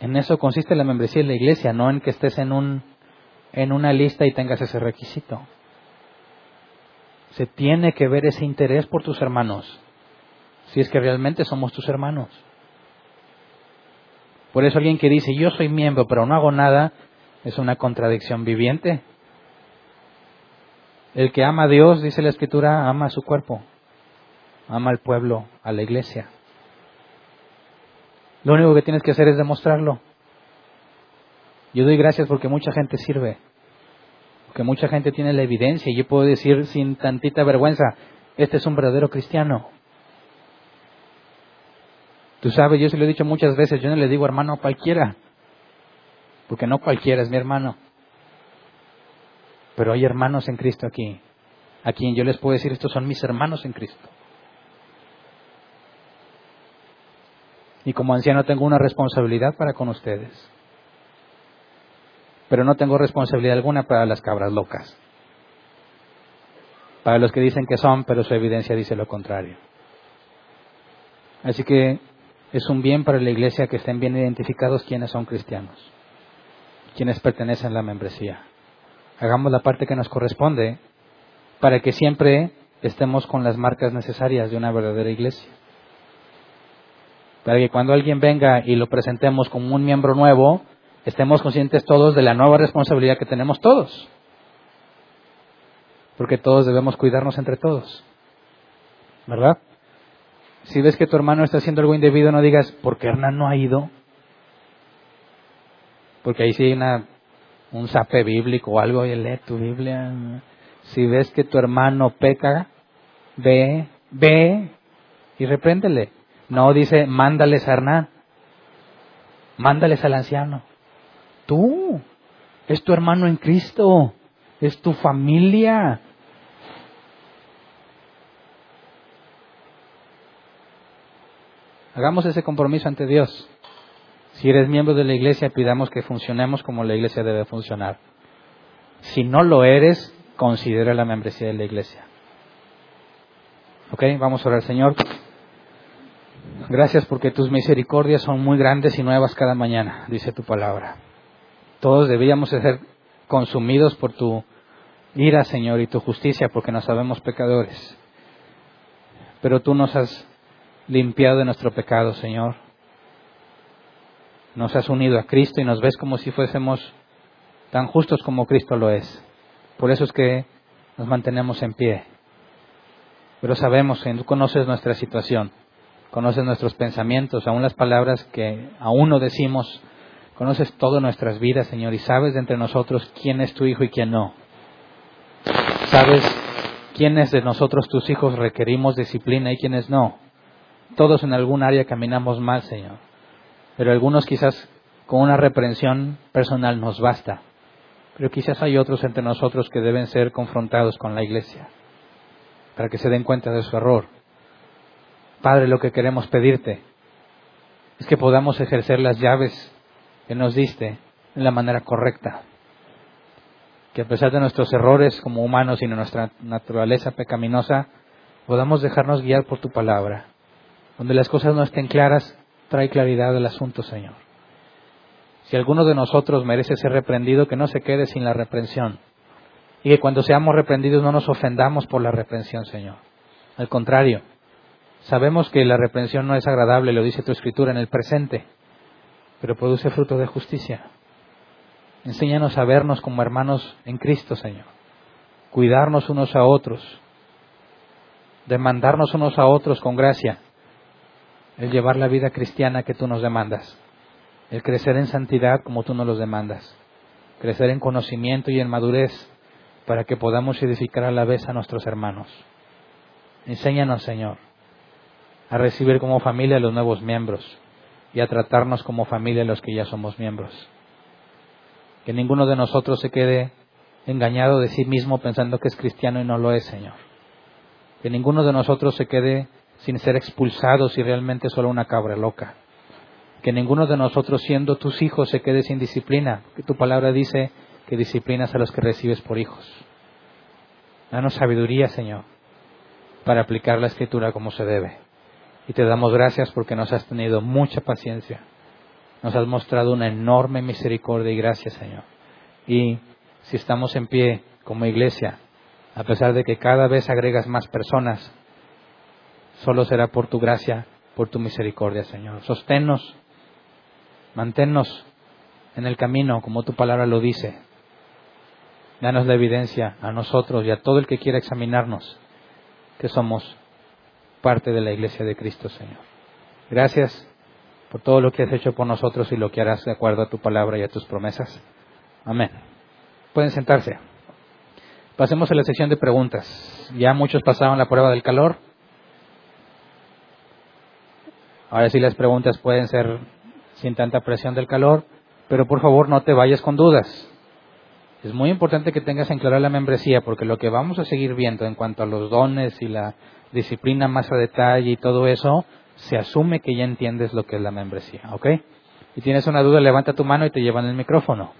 En eso consiste la membresía de la iglesia, no en que estés en, un, en una lista y tengas ese requisito. Se tiene que ver ese interés por tus hermanos, si es que realmente somos tus hermanos. Por eso alguien que dice, yo soy miembro pero no hago nada, es una contradicción viviente. El que ama a Dios, dice la Escritura, ama a su cuerpo, ama al pueblo, a la iglesia. Lo único que tienes que hacer es demostrarlo. Yo doy gracias porque mucha gente sirve, porque mucha gente tiene la evidencia y yo puedo decir sin tantita vergüenza, este es un verdadero cristiano. Tú sabes, yo se lo he dicho muchas veces, yo no le digo hermano a cualquiera, porque no cualquiera es mi hermano. Pero hay hermanos en Cristo aquí, a quien yo les puedo decir, estos son mis hermanos en Cristo. Y como anciano tengo una responsabilidad para con ustedes. Pero no tengo responsabilidad alguna para las cabras locas. Para los que dicen que son, pero su evidencia dice lo contrario. Así que es un bien para la iglesia que estén bien identificados quienes son cristianos, quienes pertenecen a la membresía hagamos la parte que nos corresponde para que siempre estemos con las marcas necesarias de una verdadera iglesia. Para que cuando alguien venga y lo presentemos como un miembro nuevo, estemos conscientes todos de la nueva responsabilidad que tenemos todos. Porque todos debemos cuidarnos entre todos. ¿Verdad? Si ves que tu hermano está haciendo algo indebido, no digas, ¿por qué Hernán no ha ido? Porque ahí sí hay una un sape bíblico o algo, y lee tu Biblia. Si ves que tu hermano peca, ve, ve y repréndele. No dice, mándales a Hernán, mándales al anciano. Tú, es tu hermano en Cristo, es tu familia. Hagamos ese compromiso ante Dios. Si eres miembro de la iglesia, pidamos que funcionemos como la iglesia debe funcionar. Si no lo eres, considera la membresía de la iglesia. Ok, vamos a orar, Señor. Gracias porque tus misericordias son muy grandes y nuevas cada mañana, dice tu palabra. Todos debíamos ser consumidos por tu ira, Señor, y tu justicia, porque no sabemos pecadores. Pero tú nos has limpiado de nuestro pecado, Señor nos has unido a Cristo y nos ves como si fuésemos tan justos como Cristo lo es. Por eso es que nos mantenemos en pie. Pero sabemos que tú conoces nuestra situación, conoces nuestros pensamientos, aún las palabras que aún no decimos, conoces todas nuestras vidas, Señor, y sabes de entre nosotros quién es tu hijo y quién no. Sabes quiénes de nosotros tus hijos requerimos disciplina y quiénes no. Todos en algún área caminamos mal, Señor pero algunos quizás con una reprensión personal nos basta. Pero quizás hay otros entre nosotros que deben ser confrontados con la iglesia para que se den cuenta de su error. Padre, lo que queremos pedirte es que podamos ejercer las llaves que nos diste en la manera correcta. Que a pesar de nuestros errores como humanos y de nuestra naturaleza pecaminosa, podamos dejarnos guiar por tu palabra. Donde las cosas no estén claras, trae claridad al asunto, Señor. Si alguno de nosotros merece ser reprendido, que no se quede sin la reprensión. Y que cuando seamos reprendidos no nos ofendamos por la reprensión, Señor. Al contrario, sabemos que la reprensión no es agradable, lo dice tu escritura en el presente. pero produce fruto de justicia. Enséñanos a vernos como hermanos en Cristo, Señor. Cuidarnos unos a otros. Demandarnos unos a otros con gracia. El llevar la vida cristiana que tú nos demandas. El crecer en santidad como tú nos los demandas. Crecer en conocimiento y en madurez para que podamos edificar a la vez a nuestros hermanos. Enséñanos, Señor, a recibir como familia a los nuevos miembros y a tratarnos como familia los que ya somos miembros. Que ninguno de nosotros se quede engañado de sí mismo pensando que es cristiano y no lo es, Señor. Que ninguno de nosotros se quede sin ser expulsado si realmente solo una cabra loca. Que ninguno de nosotros siendo tus hijos se quede sin disciplina, que tu palabra dice que disciplinas a los que recibes por hijos. Danos sabiduría, Señor, para aplicar la escritura como se debe. Y te damos gracias porque nos has tenido mucha paciencia. Nos has mostrado una enorme misericordia y gracia, Señor. Y si estamos en pie como iglesia, a pesar de que cada vez agregas más personas, solo será por tu gracia, por tu misericordia, Señor. Sosténnos, manténnos en el camino como tu palabra lo dice. Danos la evidencia a nosotros y a todo el que quiera examinarnos que somos parte de la iglesia de Cristo, Señor. Gracias por todo lo que has hecho por nosotros y lo que harás de acuerdo a tu palabra y a tus promesas. Amén. Pueden sentarse. Pasemos a la sección de preguntas. Ya muchos pasaron la prueba del calor. Ahora sí las preguntas pueden ser sin tanta presión del calor, pero por favor no te vayas con dudas. Es muy importante que tengas en claro la membresía, porque lo que vamos a seguir viendo en cuanto a los dones y la disciplina más a detalle y todo eso, se asume que ya entiendes lo que es la membresía, ¿ok? Si tienes una duda, levanta tu mano y te llevan el micrófono.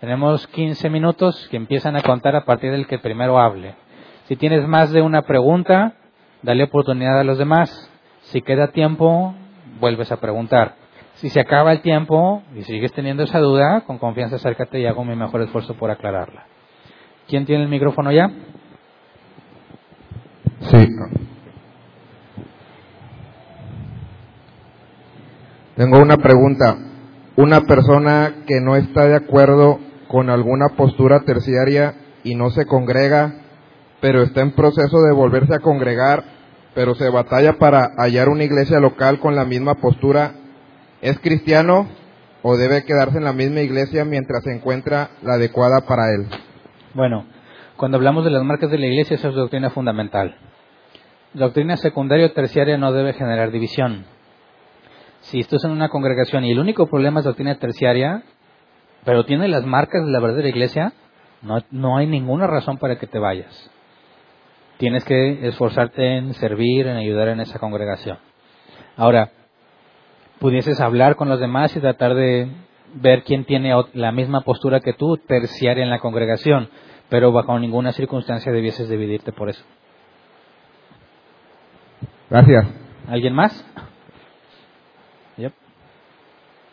Tenemos 15 minutos que empiezan a contar a partir del que primero hable. Si tienes más de una pregunta, dale oportunidad a los demás. Si queda tiempo, vuelves a preguntar. Si se acaba el tiempo y sigues teniendo esa duda, con confianza acércate y hago mi mejor esfuerzo por aclararla. ¿Quién tiene el micrófono ya? Sí. Tengo una pregunta. Una persona que no está de acuerdo con alguna postura terciaria y no se congrega, pero está en proceso de volverse a congregar, pero se batalla para hallar una iglesia local con la misma postura, ¿es cristiano o debe quedarse en la misma iglesia mientras se encuentra la adecuada para él? Bueno, cuando hablamos de las marcas de la iglesia, esa es doctrina fundamental. Doctrina secundaria o terciaria no debe generar división. Si estás en una congregación y el único problema es doctrina terciaria, pero tiene las marcas de la verdadera iglesia, no, no hay ninguna razón para que te vayas. Tienes que esforzarte en servir, en ayudar en esa congregación. Ahora, pudieses hablar con los demás y tratar de ver quién tiene la misma postura que tú, terciaria en la congregación, pero bajo ninguna circunstancia debieses dividirte por eso. Gracias. ¿Alguien más?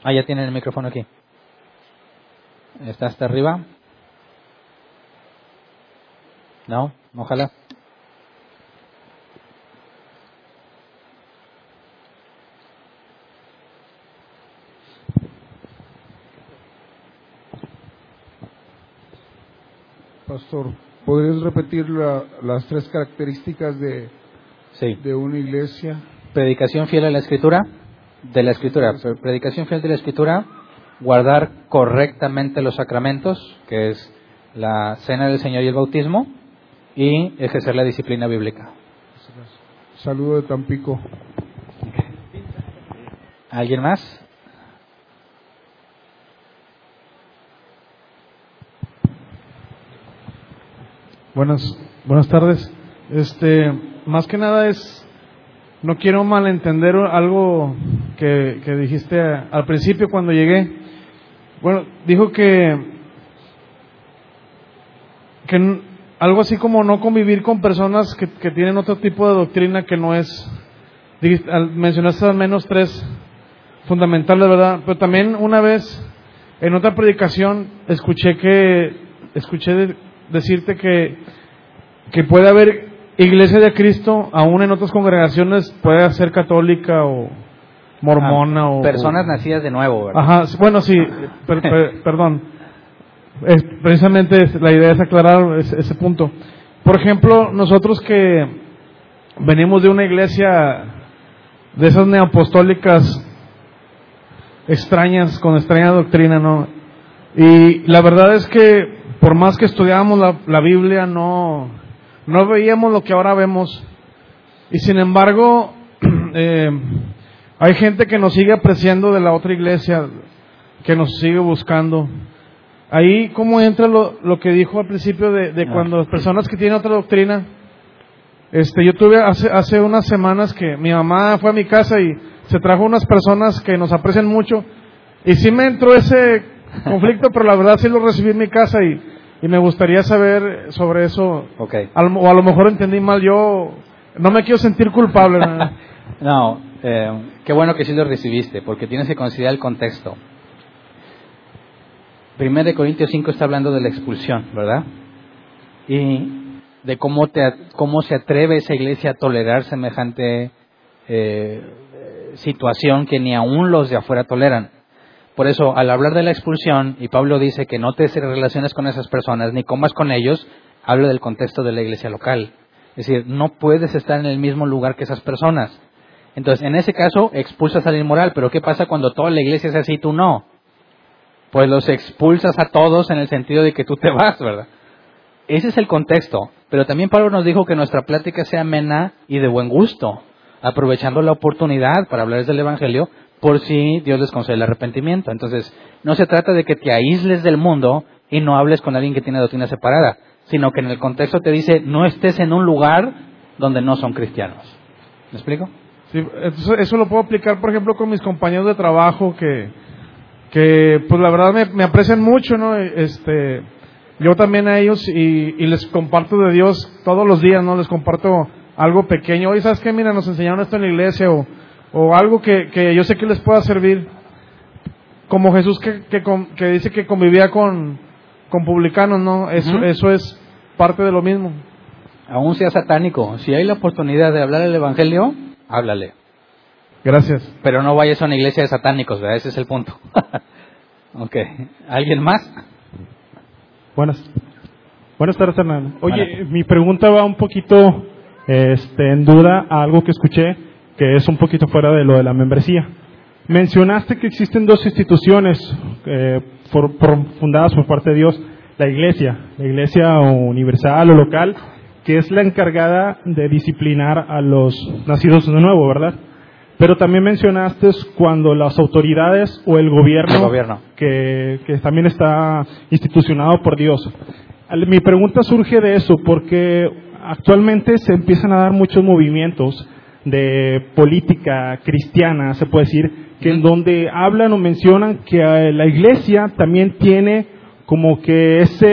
Ah, ya tienen el micrófono aquí. ¿Está hasta arriba? No, ojalá. Pastor, ¿podrías repetir la- las tres características de, Sí. de una iglesia? Predicación fiel a la escritura, de la escritura. Predicación fiel de la escritura, guardar correctamente los sacramentos, que es la cena del Señor y el bautismo, y ejercer la disciplina bíblica. Saludo de Tampico. ¿Alguien más? Buenas, buenas tardes. Este, más que nada es, no quiero malentender algo que, que dijiste al principio cuando llegué. Bueno, dijo que, que algo así como no convivir con personas que, que tienen otro tipo de doctrina que no es, mencionaste al menos tres fundamentales, ¿verdad? Pero también una vez en otra predicación escuché que, escuché de- decirte que, que puede haber iglesia de Cristo, aún en otras congregaciones, puede ser católica o mormona Ah, o... Personas nacidas de nuevo, ¿verdad? Ajá, bueno, sí, per- per- perdón. Es- precisamente es- la idea es aclarar ese, ese punto. Por ejemplo, nosotros que venimos de una iglesia de esas neoapostólicas extrañas, con extraña doctrina, ¿no? Y la verdad es que por más que estudiábamos la, la Biblia, no, no veíamos lo que ahora vemos. Y sin embargo, eh, hay gente que nos sigue apreciando de la otra iglesia, que nos sigue buscando. Ahí, ¿cómo entra lo, lo que dijo al principio de, de Ah. cuando las personas que tienen otra doctrina? Este, yo tuve hace, hace unas semanas que mi mamá fue a mi casa y se trajo unas personas que nos aprecian mucho. Y sí me entró ese conflicto, pero la verdad sí lo recibí en mi casa y, y me gustaría saber sobre eso. Ok. A lo- o a lo mejor entendí mal yo. No me quiero sentir culpable. ¿no? Eh, qué bueno que sí lo recibiste, porque tienes que considerar el contexto. Primero de Corintios 5 está hablando de la expulsión, ¿verdad? Y de cómo, te, cómo se atreve esa iglesia a tolerar semejante eh, situación que ni aún los de afuera toleran. Por eso, al hablar de la expulsión, y Pablo dice que no te relaciones con esas personas ni comas con ellos, habla del contexto de la iglesia local. Es decir, no puedes estar en el mismo lugar que esas personas. Entonces, en ese caso, expulsas al inmoral, pero ¿qué pasa cuando toda la iglesia es así y tú no? Pues los expulsas a todos en el sentido de que tú te vas, ¿verdad? Ese es el contexto. Pero también Pablo nos dijo que nuestra plática sea amena y de buen gusto, aprovechando la oportunidad para hablarles del Evangelio por si Dios les concede el arrepentimiento. Entonces, no se trata de que te aísles del mundo y no hables con alguien que tiene doctrina separada, sino que en el contexto te dice no estés en un lugar donde no son cristianos. ¿Me explico? Sí, eso, eso lo puedo aplicar, por ejemplo, con mis compañeros de trabajo que, que pues la verdad me, me aprecian mucho, ¿no? Este, yo también a ellos y, y les comparto de Dios todos los días, ¿no? Les comparto algo pequeño. Oye, ¿sabes qué? Mira, nos enseñaron esto en la iglesia o, o algo que, que yo sé que les pueda servir. Como Jesús que, que, con- que dice que convivía con, con publicanos, ¿no? Eso, eso es parte de lo mismo. Aún sea satánico, si hay la oportunidad de hablar el Evangelio, háblale. Gracias. Pero no vayas a una iglesia de satánicos, ¿verdad? Ese es el punto. ok. ¿Alguien más? Buenas. Buenas tardes, Hernán. Oye, Buenas. mi pregunta va un poquito este, en duda a algo que escuché que es un poquito fuera de lo de la membresía. Mencionaste que existen dos instituciones eh, for- fundadas por parte de Dios, la iglesia, la iglesia universal o local, que es la encargada de disciplinar a los nacidos de nuevo, ¿verdad? Pero también mencionaste cuando las autoridades o el gobierno, El gobierno. Que, que también está institucionado por Dios. Mi pregunta surge de eso porque actualmente se empiezan a dar muchos movimientos de política cristiana, se puede decir, que en donde hablan o mencionan que eh, la iglesia también tiene como que ese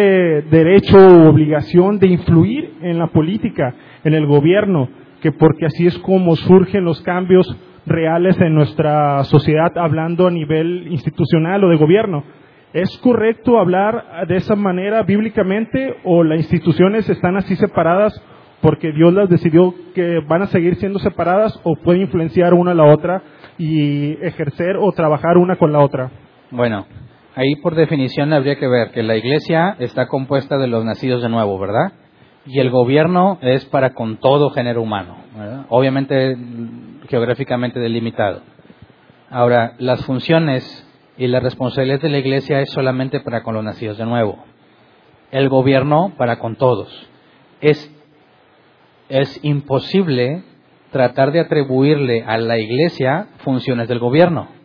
derecho o obligación de influir en la política, en el gobierno, que porque así es como surgen los cambios reales en nuestra sociedad, hablando a nivel institucional o de gobierno. ¿Es correcto hablar de esa manera bíblicamente o las instituciones están así separadas porque Dios las decidió que van a seguir siendo separadas o pueden influenciar una a la otra y ejercer o trabajar una con la otra? Bueno, ahí por definición habría que ver que la iglesia está compuesta de los nacidos de nuevo, ¿verdad? Y el gobierno es para con todo género humano. Obviamente geográficamente delimitado. Ahora, las funciones y las responsabilidades de la iglesia es solamente para con los nacidos de nuevo. El gobierno para con todos. Es, es imposible tratar de atribuirle a la iglesia funciones del gobierno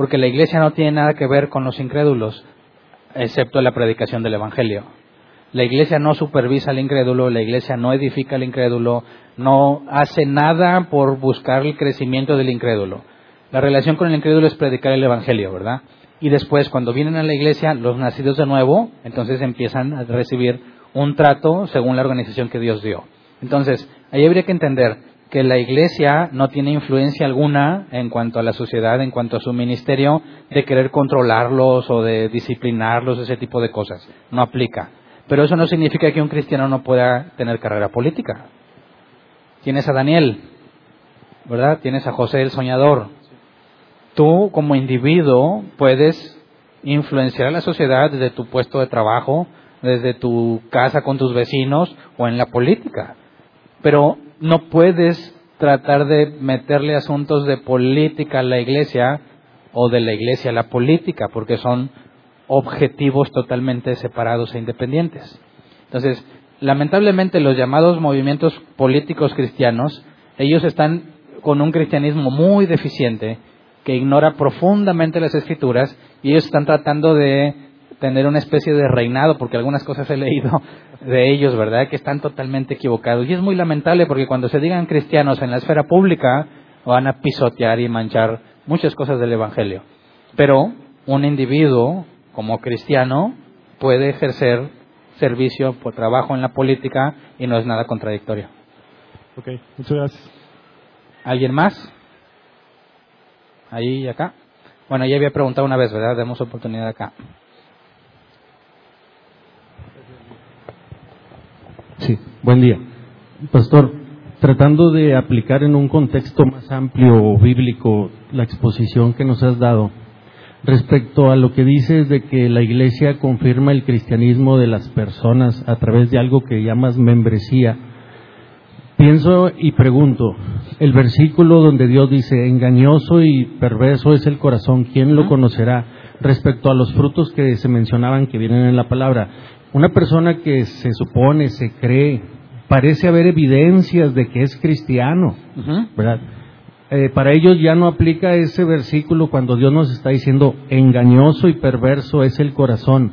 porque la iglesia no tiene nada que ver con los incrédulos, excepto la predicación del Evangelio. La iglesia no supervisa al incrédulo, la iglesia no edifica al incrédulo, no hace nada por buscar el crecimiento del incrédulo. La relación con el incrédulo es predicar el Evangelio, ¿verdad? Y después, cuando vienen a la iglesia, los nacidos de nuevo, entonces empiezan a recibir un trato según la organización que Dios dio. Entonces, ahí habría que entender que la iglesia no tiene influencia alguna en cuanto a la sociedad, en cuanto a su ministerio, de querer controlarlos o de disciplinarlos, ese tipo de cosas. No aplica. Pero eso no significa que un cristiano no pueda tener carrera política. Tienes a Daniel, ¿verdad? Tienes a José el soñador. tú como individuo puedes influenciar a la sociedad desde tu puesto de trabajo, desde tu casa con tus vecinos o en la política. Pero no puedes tratar de meterle asuntos de política a la iglesia o de la iglesia a la política, porque son objetivos totalmente separados e independientes. Entonces, lamentablemente los llamados movimientos políticos cristianos, ellos están con un cristianismo muy deficiente que ignora profundamente las escrituras y ellos están tratando de tener una especie de reinado, porque algunas cosas he leído de ellos, ¿verdad? Que están totalmente equivocados. Y es muy lamentable porque cuando se digan cristianos en la esfera pública, van a pisotear y manchar muchas cosas del Evangelio. Pero un individuo como cristiano puede ejercer servicio por trabajo en la política y no es nada contradictorio. Ok, muchas gracias. ¿Alguien más? Ahí y acá. Bueno, ya había preguntado una vez, ¿verdad? Demos oportunidad acá. Sí, buen día. Pastor, tratando de aplicar en un contexto más amplio bíblico la exposición que nos has dado, respecto a lo que dices de que la Iglesia confirma el cristianismo de las personas a través de algo que llamas membresía, pienso y pregunto, el versículo donde Dios dice, engañoso y perverso es el corazón, ¿quién lo conocerá? Respecto a los frutos que se mencionaban que vienen en la palabra, una persona que se supone, se cree, parece haber evidencias de que es cristiano, ¿verdad? Eh, para ellos ya no aplica ese versículo cuando Dios nos está diciendo engañoso y perverso es el corazón.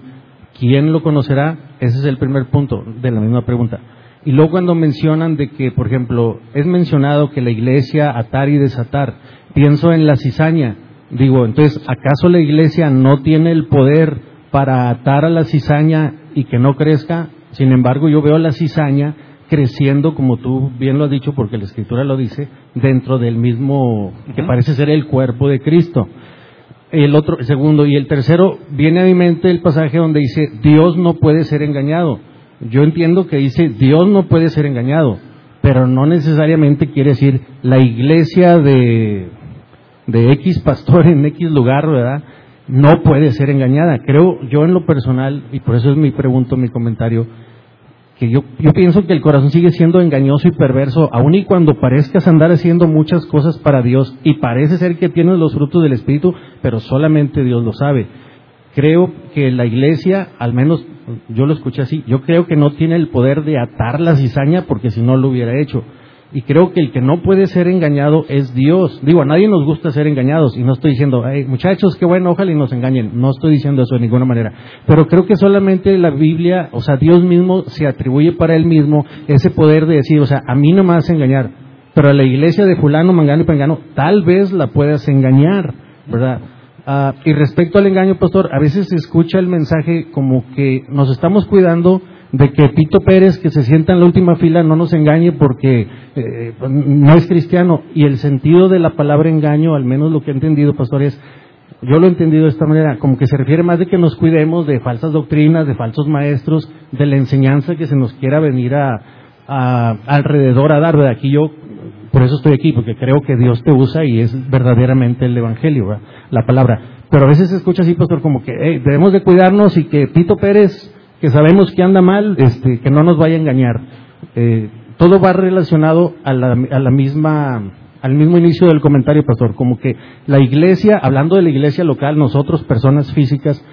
¿Quién lo conocerá? Ese es el primer punto de la misma pregunta. Y luego cuando mencionan de que, por ejemplo, es mencionado que la iglesia atar y desatar, pienso en la cizaña. Digo, entonces, ¿acaso la iglesia no tiene el poder para atar a la cizaña y que no crezca. Sin embargo, yo veo la cizaña creciendo, como tú bien lo has dicho, porque la escritura lo dice, dentro del mismo, que parece ser el cuerpo de Cristo. El otro, segundo, y el tercero, viene a mi mente el pasaje donde dice, Dios no puede ser engañado. Yo entiendo que dice, Dios no puede ser engañado, pero no necesariamente quiere decir la iglesia de, de X pastor en X lugar, ¿verdad? No puede ser engañada. Creo yo en lo personal, y por eso es mi pregunta, mi comentario, que yo, pienso que el corazón sigue siendo engañoso y perverso, aun y cuando parezcas andar haciendo muchas cosas para Dios y parece ser que tienes los frutos del Espíritu, pero solamente Dios lo sabe. Creo que la iglesia, al menos yo lo escuché así, yo creo que no tiene el poder de atar la cizaña porque si no lo hubiera hecho. Y creo que el que no puede ser engañado es Dios. Digo, a nadie nos gusta ser engañados. Y no estoy diciendo, muchachos, qué bueno, ojalá y nos engañen. No estoy diciendo eso de ninguna manera. Pero creo que solamente la Biblia, o sea, Dios mismo se atribuye para él mismo ese poder de decir, o sea, a mí no me vas a engañar. Pero a la iglesia de fulano, mangano y pengano, tal vez la puedas engañar, ¿verdad? Ah, y respecto al engaño, pastor, a veces se escucha el mensaje como que nos estamos cuidando de que Pito Pérez, que se sienta en la última fila, no nos engañe porque eh, no es cristiano. Y el sentido de la palabra engaño, al menos lo que he entendido, pastor, es, yo lo he entendido de esta manera, como que se refiere más de que nos cuidemos de falsas doctrinas, de falsos maestros, de la enseñanza que se nos quiera venir a, alrededor a dar. De aquí yo, por eso estoy aquí, porque creo que Dios te usa y es verdaderamente el Evangelio, la palabra. Pero a veces se escucha así, pastor, como que debemos de cuidarnos y que Pito Pérez que sabemos que anda mal, este, que no nos vaya a engañar. Eh, todo va relacionado a la, a la misma, al mismo inicio del comentario, pastor, como que la iglesia, hablando de la iglesia local, nosotros, personas físicas,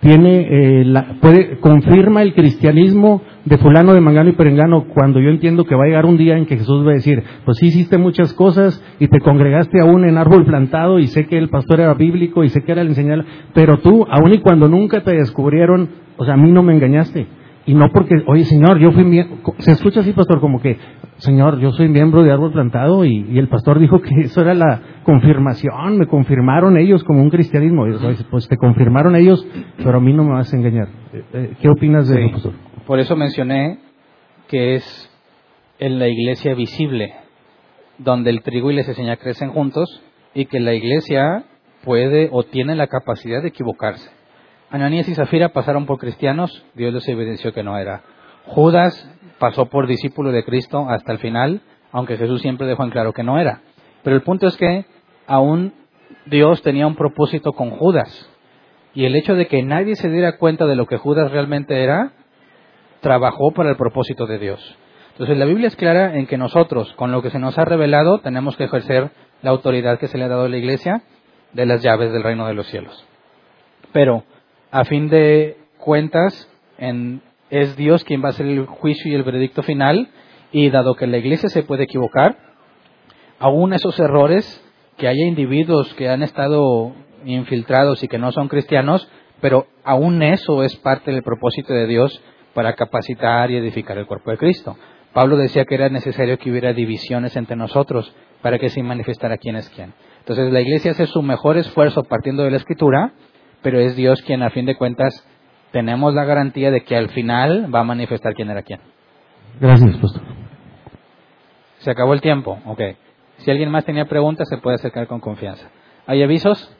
tiene, eh, la, puede, confirma el cristianismo de fulano, de mangano y perengano cuando yo entiendo que va a llegar un día en que Jesús va a decir, pues sí hiciste muchas cosas y te congregaste aún en árbol plantado y sé que el pastor era bíblico y sé que era el enseñar, pero tú, aún y cuando nunca te descubrieron, o sea, a mí no me engañaste. Y no porque, oye, Señor, yo fui miembro, se escucha así, pastor, como que, Señor, yo soy miembro de árbol plantado y, el pastor dijo que eso era la confirmación, me confirmaron ellos como un cristianismo. Y, pues te confirmaron ellos, pero a mí no me vas a engañar. Eh, eh, ¿Qué opinas de eso, pastor? Por eso mencioné que es en la iglesia visible, donde el trigo y la cizaña crecen juntos y que la iglesia puede o tiene la capacidad de equivocarse. Ananías y Zafira pasaron por cristianos, Dios les evidenció que no era. Judas pasó por discípulo de Cristo hasta el final, aunque Jesús siempre dejó en claro que no era. Pero el punto es que aún Dios tenía un propósito con Judas. Y el hecho de que nadie se diera cuenta de lo que Judas realmente era, trabajó para el propósito de Dios. Entonces la Biblia es clara en que nosotros, con lo que se nos ha revelado, tenemos que ejercer la autoridad que se le ha dado a la Iglesia de las llaves del reino de los cielos. Pero, a fin de cuentas, es Dios quien va a hacer el juicio y el veredicto final, y dado que la Iglesia se puede equivocar, aún esos errores, que haya individuos que han estado infiltrados y que no son cristianos, pero aún eso es parte del propósito de Dios para capacitar y edificar el cuerpo de Cristo. Pablo decía que era necesario que hubiera divisiones entre nosotros para que se manifestara quién es quién. Entonces la iglesia hace su mejor esfuerzo partiendo de la escritura, pero es Dios quien a fin de cuentas tenemos la garantía de que al final va a manifestar quién era quién. Gracias, pastor. Se acabó el tiempo, ok. Si alguien más tenía preguntas, se puede acercar con confianza. ¿Hay avisos?